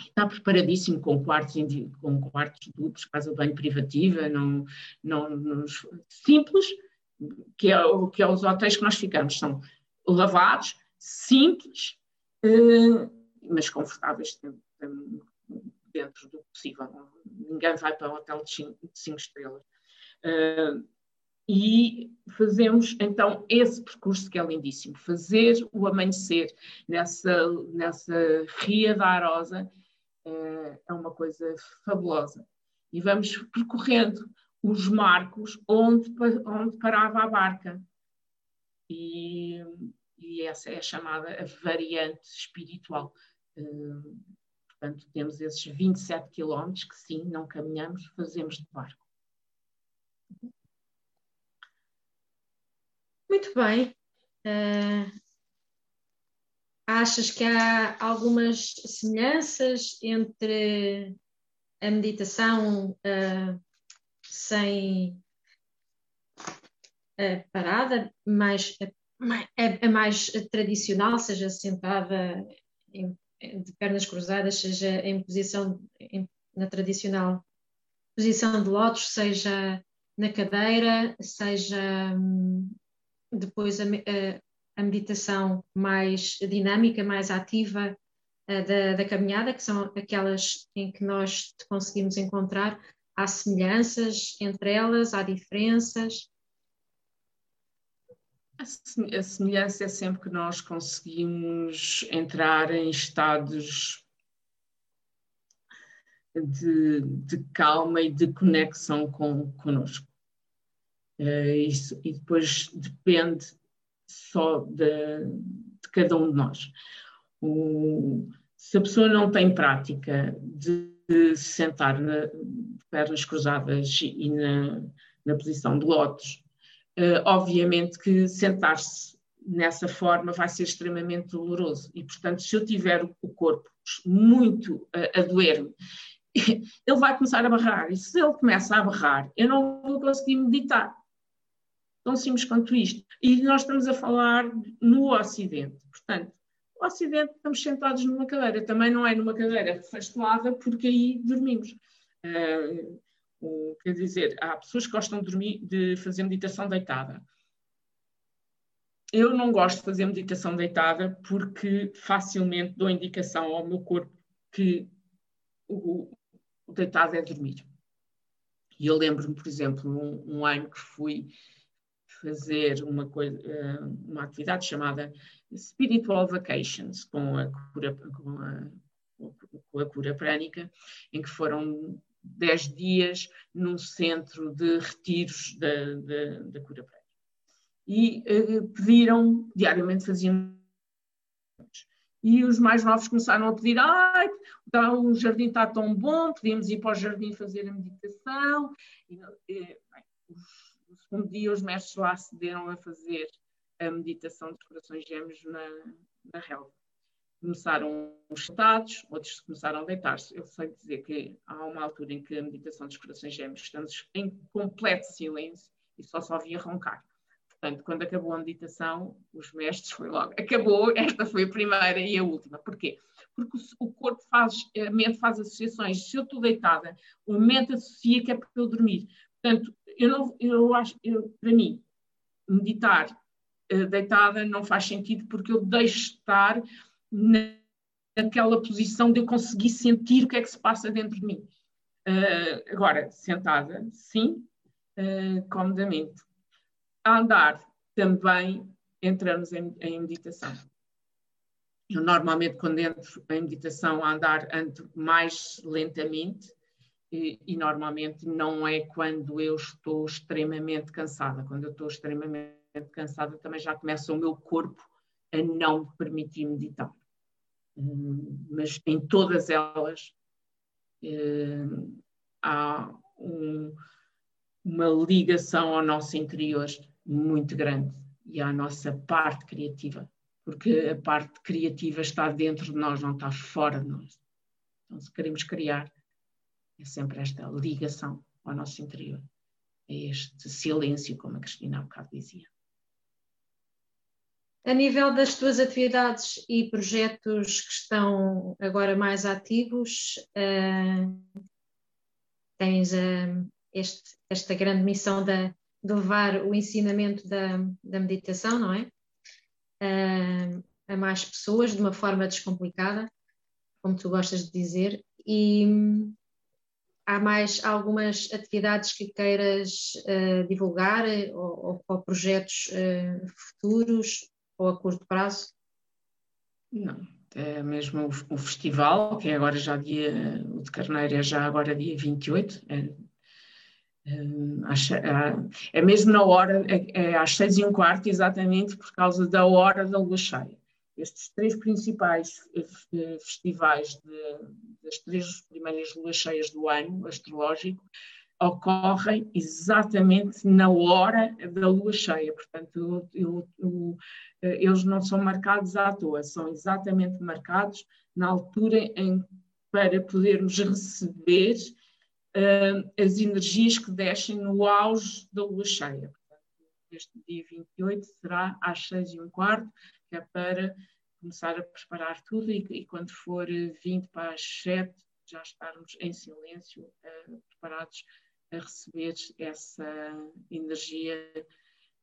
está preparadíssimo com quartos, com quartos duplos, casa de banho privativa, não, não, simples, que é, que é os hotéis que nós ficamos. São lavados, simples, eh, mas confortáveis dentro do possível. Ninguém vai para um hotel de cinco, de cinco estrelas. Eh, e fazemos então esse percurso que é lindíssimo, fazer o amanhecer nessa, nessa ria da Arosa é, é uma coisa fabulosa. E vamos percorrendo os marcos onde, onde parava a barca. E, e essa é a chamada variante espiritual. Uh, portanto, temos esses 27 quilómetros que sim, não caminhamos, fazemos de barco. Muito bem. Uh, Achas que há algumas semelhanças entre a meditação uh, sem uh, parada, mais, a, a, mais tradicional, seja sentada em, de pernas cruzadas, seja em posição em, na tradicional posição de lótus, seja na cadeira, seja hum, depois a, a, meditação mais dinâmica, mais ativa uh, da, da, caminhada, que são aquelas em que nós conseguimos encontrar. Há semelhanças entre elas, há diferenças. A semelhança é sempre que nós conseguimos entrar em estados de, de calma e de conexão com conosco. Uh, isso, e depois depende só de, de cada um de nós. O, se a pessoa não tem prática de, de se sentar na, de pernas cruzadas e na, na posição de lótus, obviamente que sentar-se nessa forma vai ser extremamente doloroso. E, portanto, se eu tiver o corpo muito uh, a doer-me, ele vai começar a barrar. E se ele começa a barrar, eu não vou conseguir meditar. Tão simples quanto isto. E nós estamos a falar no Ocidente. Portanto, no Ocidente estamos sentados numa cadeira. Também não é numa cadeira refastelada, porque aí dormimos. Uh, quer dizer, há pessoas que gostam de, dormir, de fazer meditação deitada. Eu não gosto de fazer meditação deitada porque facilmente dou indicação ao meu corpo que o, o deitado é dormir. E eu lembro-me, por exemplo, um, um, ano que fui fazer uma, coisa, eh, uma atividade chamada Spiritual Vacations com a cura, com a, com a cura prânica, em que foram 10 dias num centro de retiros da, da, da cura prânica. E uh, pediram, diariamente faziam e os mais novos começaram a pedir: ai, tá, o jardim está tão bom, podíamos ir para o jardim fazer a meditação. E, e, os, no segundo dia, os mestres lá acederam a fazer a meditação dos corações gêmeos na, na relva. Começaram os sentados, outros começaram a deitar-se. Eu sei dizer que há uma altura em que a meditação dos corações gêmeos estamos em completo silêncio e só só ouvia roncar. Portanto, quando acabou a meditação, os mestres foi logo, acabou, esta foi a primeira e a última. Porquê? Porque o corpo faz, a mente faz associações. Se eu estou deitada, o mente associa que é para eu dormir. Portanto, eu não, eu acho, eu, para mim, meditar uh, deitada não faz sentido porque eu deixo estar naquela posição de eu conseguir sentir o que é que se passa dentro de mim. Uh, agora, sentada, sim, uh, comodamente a andar também entramos em, em meditação. Eu normalmente quando entro em meditação a andar ando mais lentamente e, e, normalmente não é quando eu estou extremamente cansada. Quando eu estou extremamente cansada também já começa o meu corpo a não permitir meditar. Hum, mas em todas elas hum, há um, uma ligação ao nosso interior muito grande e à nossa parte criativa, porque a parte criativa está dentro de nós, não está fora de nós. Então, se queremos criar, é sempre esta ligação ao nosso interior, é este silêncio, como a Cristina há bocado dizia. A nível das tuas atividades e projetos que estão agora mais ativos, uh, tens uh, este, esta grande missão da de levar o ensinamento da, da meditação, não é? Uh, a mais pessoas de uma forma descomplicada, como tu gostas de dizer, e hum, há mais algumas atividades que queiras uh, divulgar ou, ou, ou projetos uh, futuros ou a curto prazo? Não, é mesmo o, o, festival, que é agora já dia, o de Carneiro é já agora dia 28, é é mesmo na hora, é, é às seis e um quarto, exatamente por causa da hora da lua cheia. Estes três principais eh, festivais de, das três primeiras luas cheias do ano astrológico ocorrem exatamente na hora da lua cheia. Portanto, eu, eu, eh, eles não são marcados à toa, são exatamente marcados na altura em para podermos receber uh, as energias que descem no auge da lua cheia. Portanto, este dia 28 será às 6 e um quarto, que é para começar a preparar tudo e, e quando for 20 para as 7 já estarmos em silêncio, uh, preparados a receber essa energia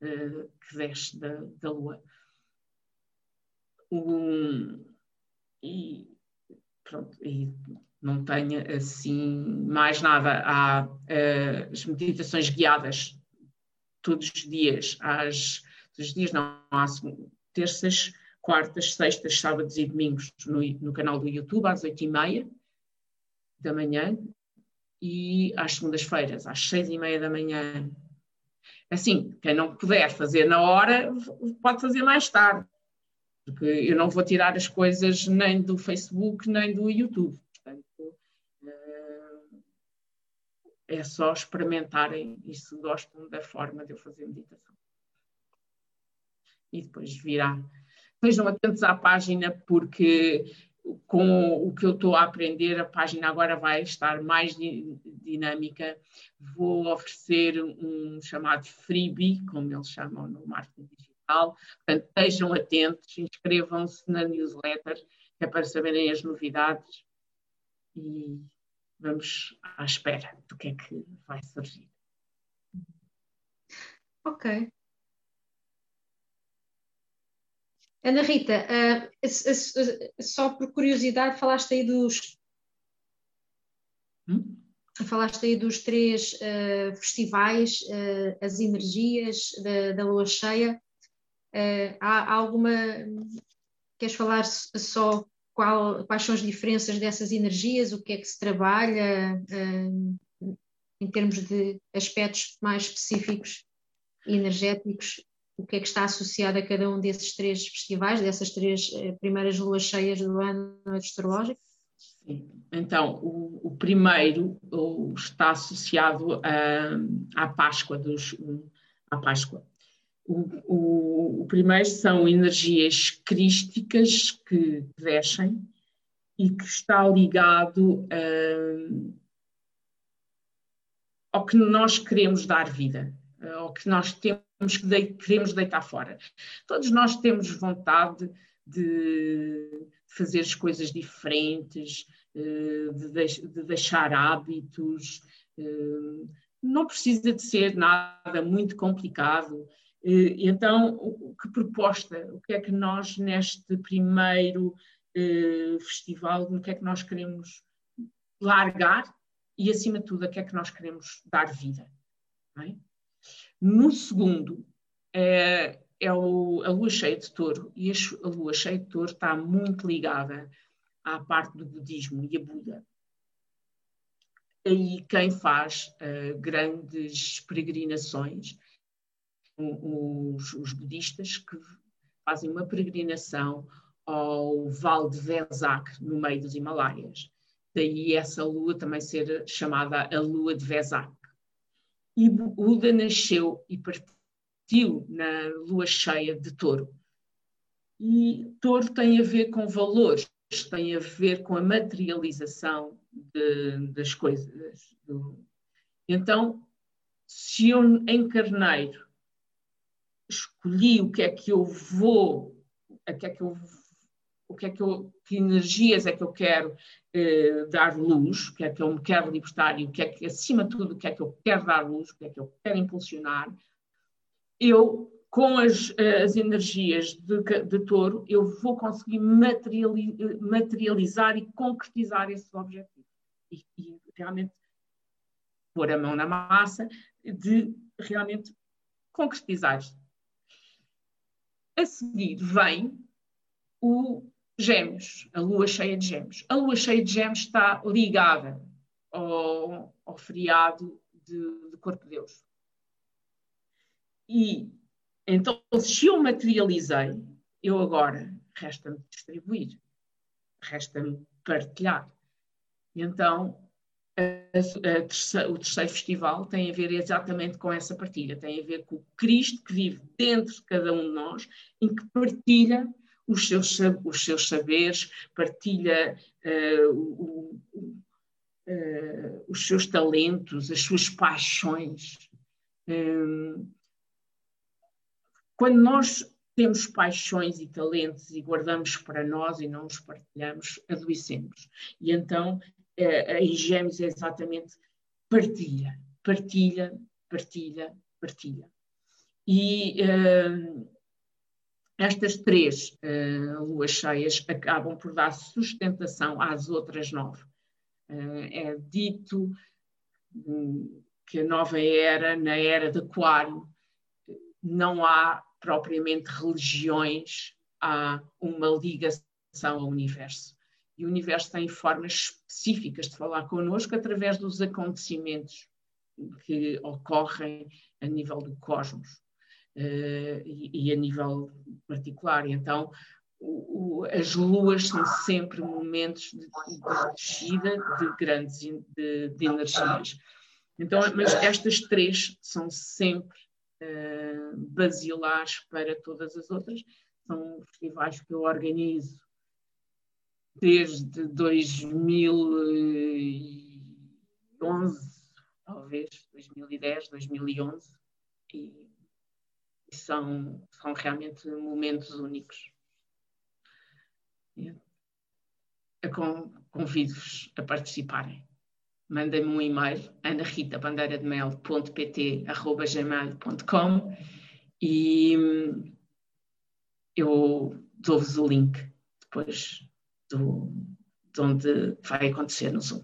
uh, que desce da, da Lua. Um, e pronto, e não tenho assim mais nada. Há uh, as meditações guiadas todos os dias, às todos os dias não, há terças, quartas, sextas, sábados e domingos no, no canal do YouTube às oito e meia da manhã e às segundas-feiras às seis e meia da manhã. Assim, quem não puder fazer na hora pode fazer mais tarde, porque eu não vou tirar as coisas nem do Facebook nem do YouTube. Portanto, eh, é só experimentarem e se gostam da forma de eu fazer meditação. E depois virá. Estejam atentos à página, porque com o que eu estou a aprender, a página agora vai estar mais dinâmica. Vou oferecer um chamado freebie, como eles chamam no marketing digital. Portanto, estejam atentos, inscrevam-se na newsletter, que é para saberem as novidades e vamos à espera do que é que vai surgir. Ok. Ana Rita, uh, só por curiosidade, falaste aí dos. Hum? Falaste aí dos três uh, festivais, uh, as energias da, da lua cheia. há alguma. Queres falar só qual, quais são as diferenças dessas energias, o que é que se trabalha em termos de aspectos mais específicos e energéticos o que é que está associado a cada um desses três festivais, dessas três eh, primeiras luas cheias do ano astrológico? Então, o, o primeiro o, está associado a, à Páscoa, dos, à Páscoa. O, o, primeiro são energias crísticas que descem e que está ligado uh, ao que nós queremos dar vida, ao que nós temos que queremos deitar fora. Todos nós temos vontade de fazer as coisas diferentes, eh, de, de, de deixar hábitos. Eh, não precisa de ser nada muito complicado. Eh, então, que proposta, o que é que nós neste primeiro festival, o que é que nós queremos largar e, acima de tudo, a que é que nós queremos dar vida? Não é? No segundo, é, é o, a lua cheia de touro, e a, lua cheia de touro está muito ligada à parte do budismo e a Buda. Aí quem faz uh, grandes peregrinações, os, os, budistas que fazem uma peregrinação ao Vale de Vesak, no meio dos Himalaias. Daí essa lua também ser chamada a lua de Vesak. E Buda nasceu e partiu na lua cheia de touro. E touro tem a ver com valores, tem a ver com a materialização de, das coisas. Então, se eu em carneiro escolhi o que é que eu vou, o que é que eu o que é que eu, que energias é que eu quero eh, dar luz, o que é que eu me quero libertar e o que é que, acima de tudo, o que é que eu quero dar luz, o que é que eu quero impulsionar, eu, com as, as energias de, de touro, eu vou conseguir materializar e concretizar esses objetivos. E, e realmente pôr a mão na massa de realmente concretizar. A seguir vem o Gêmeos, a lua cheia de Gêmeos. A lua cheia de Gêmeos está ligada ao, ao feriado de, de Corpo de Deus. E então, se eu materializei, eu agora resta-me distribuir, resta-me partilhar. Então, terceira, o terceiro festival tem a ver exatamente com essa partilha, tem a ver com o Cristo que vive dentro de cada um de nós, em que partilha os seus, os seus saberes, partilha uh, o, uh, os seus talentos, as suas paixões. Um, quando nós temos paixões e talentos e guardamos para nós e não os partilhamos, adoecemos. E então a Gêmeos é exatamente partilha, partilha, partilha, partilha. E uh, estas três uh, luas cheias acabam por dar sustentação às outras nove. Uh, é dito um, que a nova era, na era de Aquário, não há propriamente religiões, há uma ligação ao universo. E o universo tem formas específicas de falar connosco através dos acontecimentos que ocorrem a nível do cosmos e, e, a nível particular. Então, o, as luas são sempre momentos de, de descida de grandes de, de, energias. Então, mas estas três são sempre uh, basilares para todas as outras. São festivais que eu organizo desde 2011, talvez, 2010, 2011, e, e são, são realmente momentos únicos. Convido-vos a participarem. Mandem-me um e-mail, anarritabandeirademel.pt.gmail.com e eu dou-vos o link depois do, de onde vai acontecer no Zoom.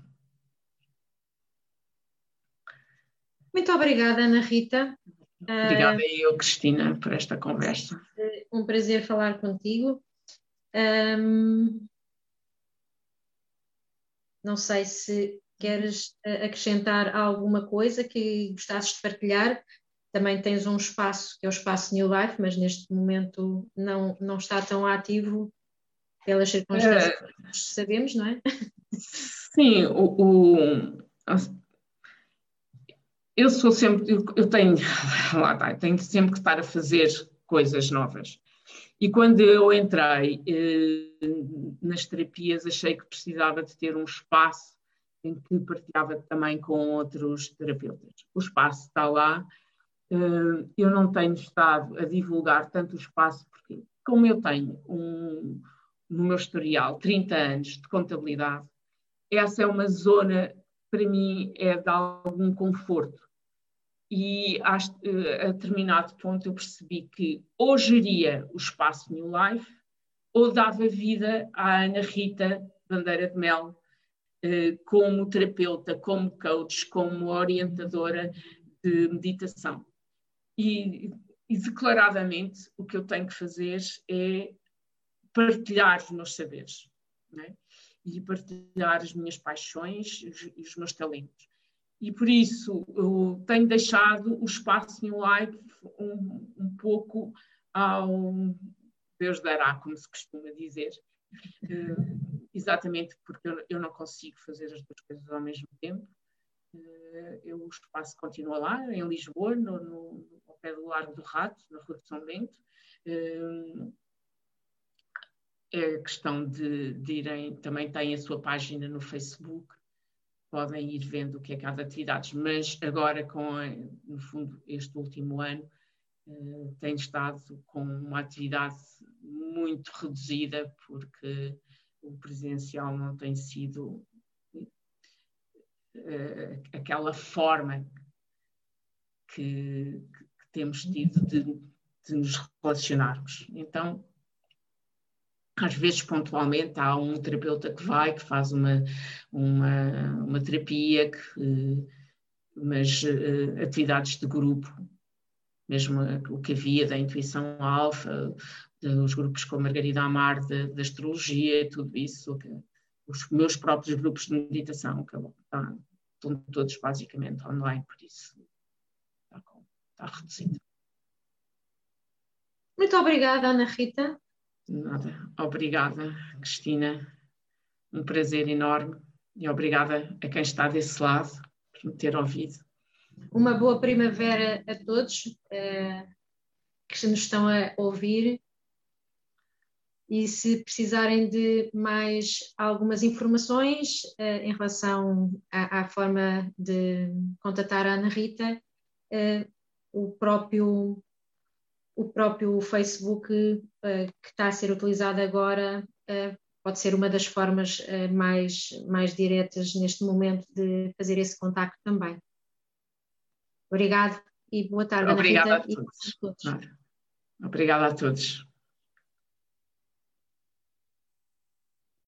Muito obrigada, Ana Rita. Obrigada uh, eu, Cristina, por esta conversa. Um prazer falar contigo. Um, não sei se queres acrescentar alguma coisa que gostasses de partilhar. Também tens um espaço, que é o espaço New Life, mas neste momento não, não está tão ativo pelas circunstâncias é, que sabemos, não é? Sim, o, o, eu sou sempre, eu tenho, lá tá, tenho sempre que estar a fazer coisas novas. E quando eu entrei eh, nas terapias, achei que precisava de ter um espaço em que partilhava também com outros terapeutas. O espaço está lá, eh, eu não tenho estado a divulgar tanto o espaço, porque como eu tenho um, no meu historial 30 anos de contabilidade, essa é uma zona, para mim, é de algum conforto. E a, a determinado ponto eu percebi que ou geria o espaço New Life ou dava vida à Ana Rita Bandeira de Mel eh, como terapeuta, como coach, como orientadora de meditação. E, e declaradamente o que eu tenho que fazer é partilhar os meus saberes né? e partilhar as minhas paixões e os, meus talentos. E por isso eu tenho deixado o espaço em live um, um pouco ao Deus dará, como se costuma dizer, uh, exatamente porque eu, não consigo fazer as duas coisas ao mesmo tempo. Uh, eu, o espaço continua lá, em Lisboa, no, no, ao pé do Largo do Rato, na Rua de São Bento. Uh, é questão de, de, irem, também têm a sua página no Facebook, podem ir vendo o que é cada atividades, mas agora com, no fundo, este último ano, uh, tem estado com uma atividade muito reduzida, porque o presencial não tem sido uh, aquela forma que, que, temos tido de, de nos relacionarmos. Então, às vezes pontualmente há um terapeuta que vai, que faz uma, uma, uma terapia, que, mas uh, atividades de grupo, mesmo o que havia da intuição alfa, os grupos com a Margarida Amar da astrologia, tudo isso, os meus próprios grupos de meditação, que tá, estão todos basicamente online, por isso está, está reduzido. Muito obrigada, Ana Rita. Nada. Obrigada, Cristina. Um prazer enorme e obrigada a quem está desse lado por me ter ouvido. Uma boa primavera a todos uh, que nos estão a ouvir. E se precisarem de mais algumas informações uh, em relação à, à, forma de contatar a Ana Rita, uh, o próprio o próprio Facebook uh, que está a ser utilizado agora uh, pode ser uma das formas uh, mais, mais diretas neste momento de fazer esse contacto também. Obrigado e boa tarde, Obrigada Ana Rita. A todos. A todos. Obrigada a todos.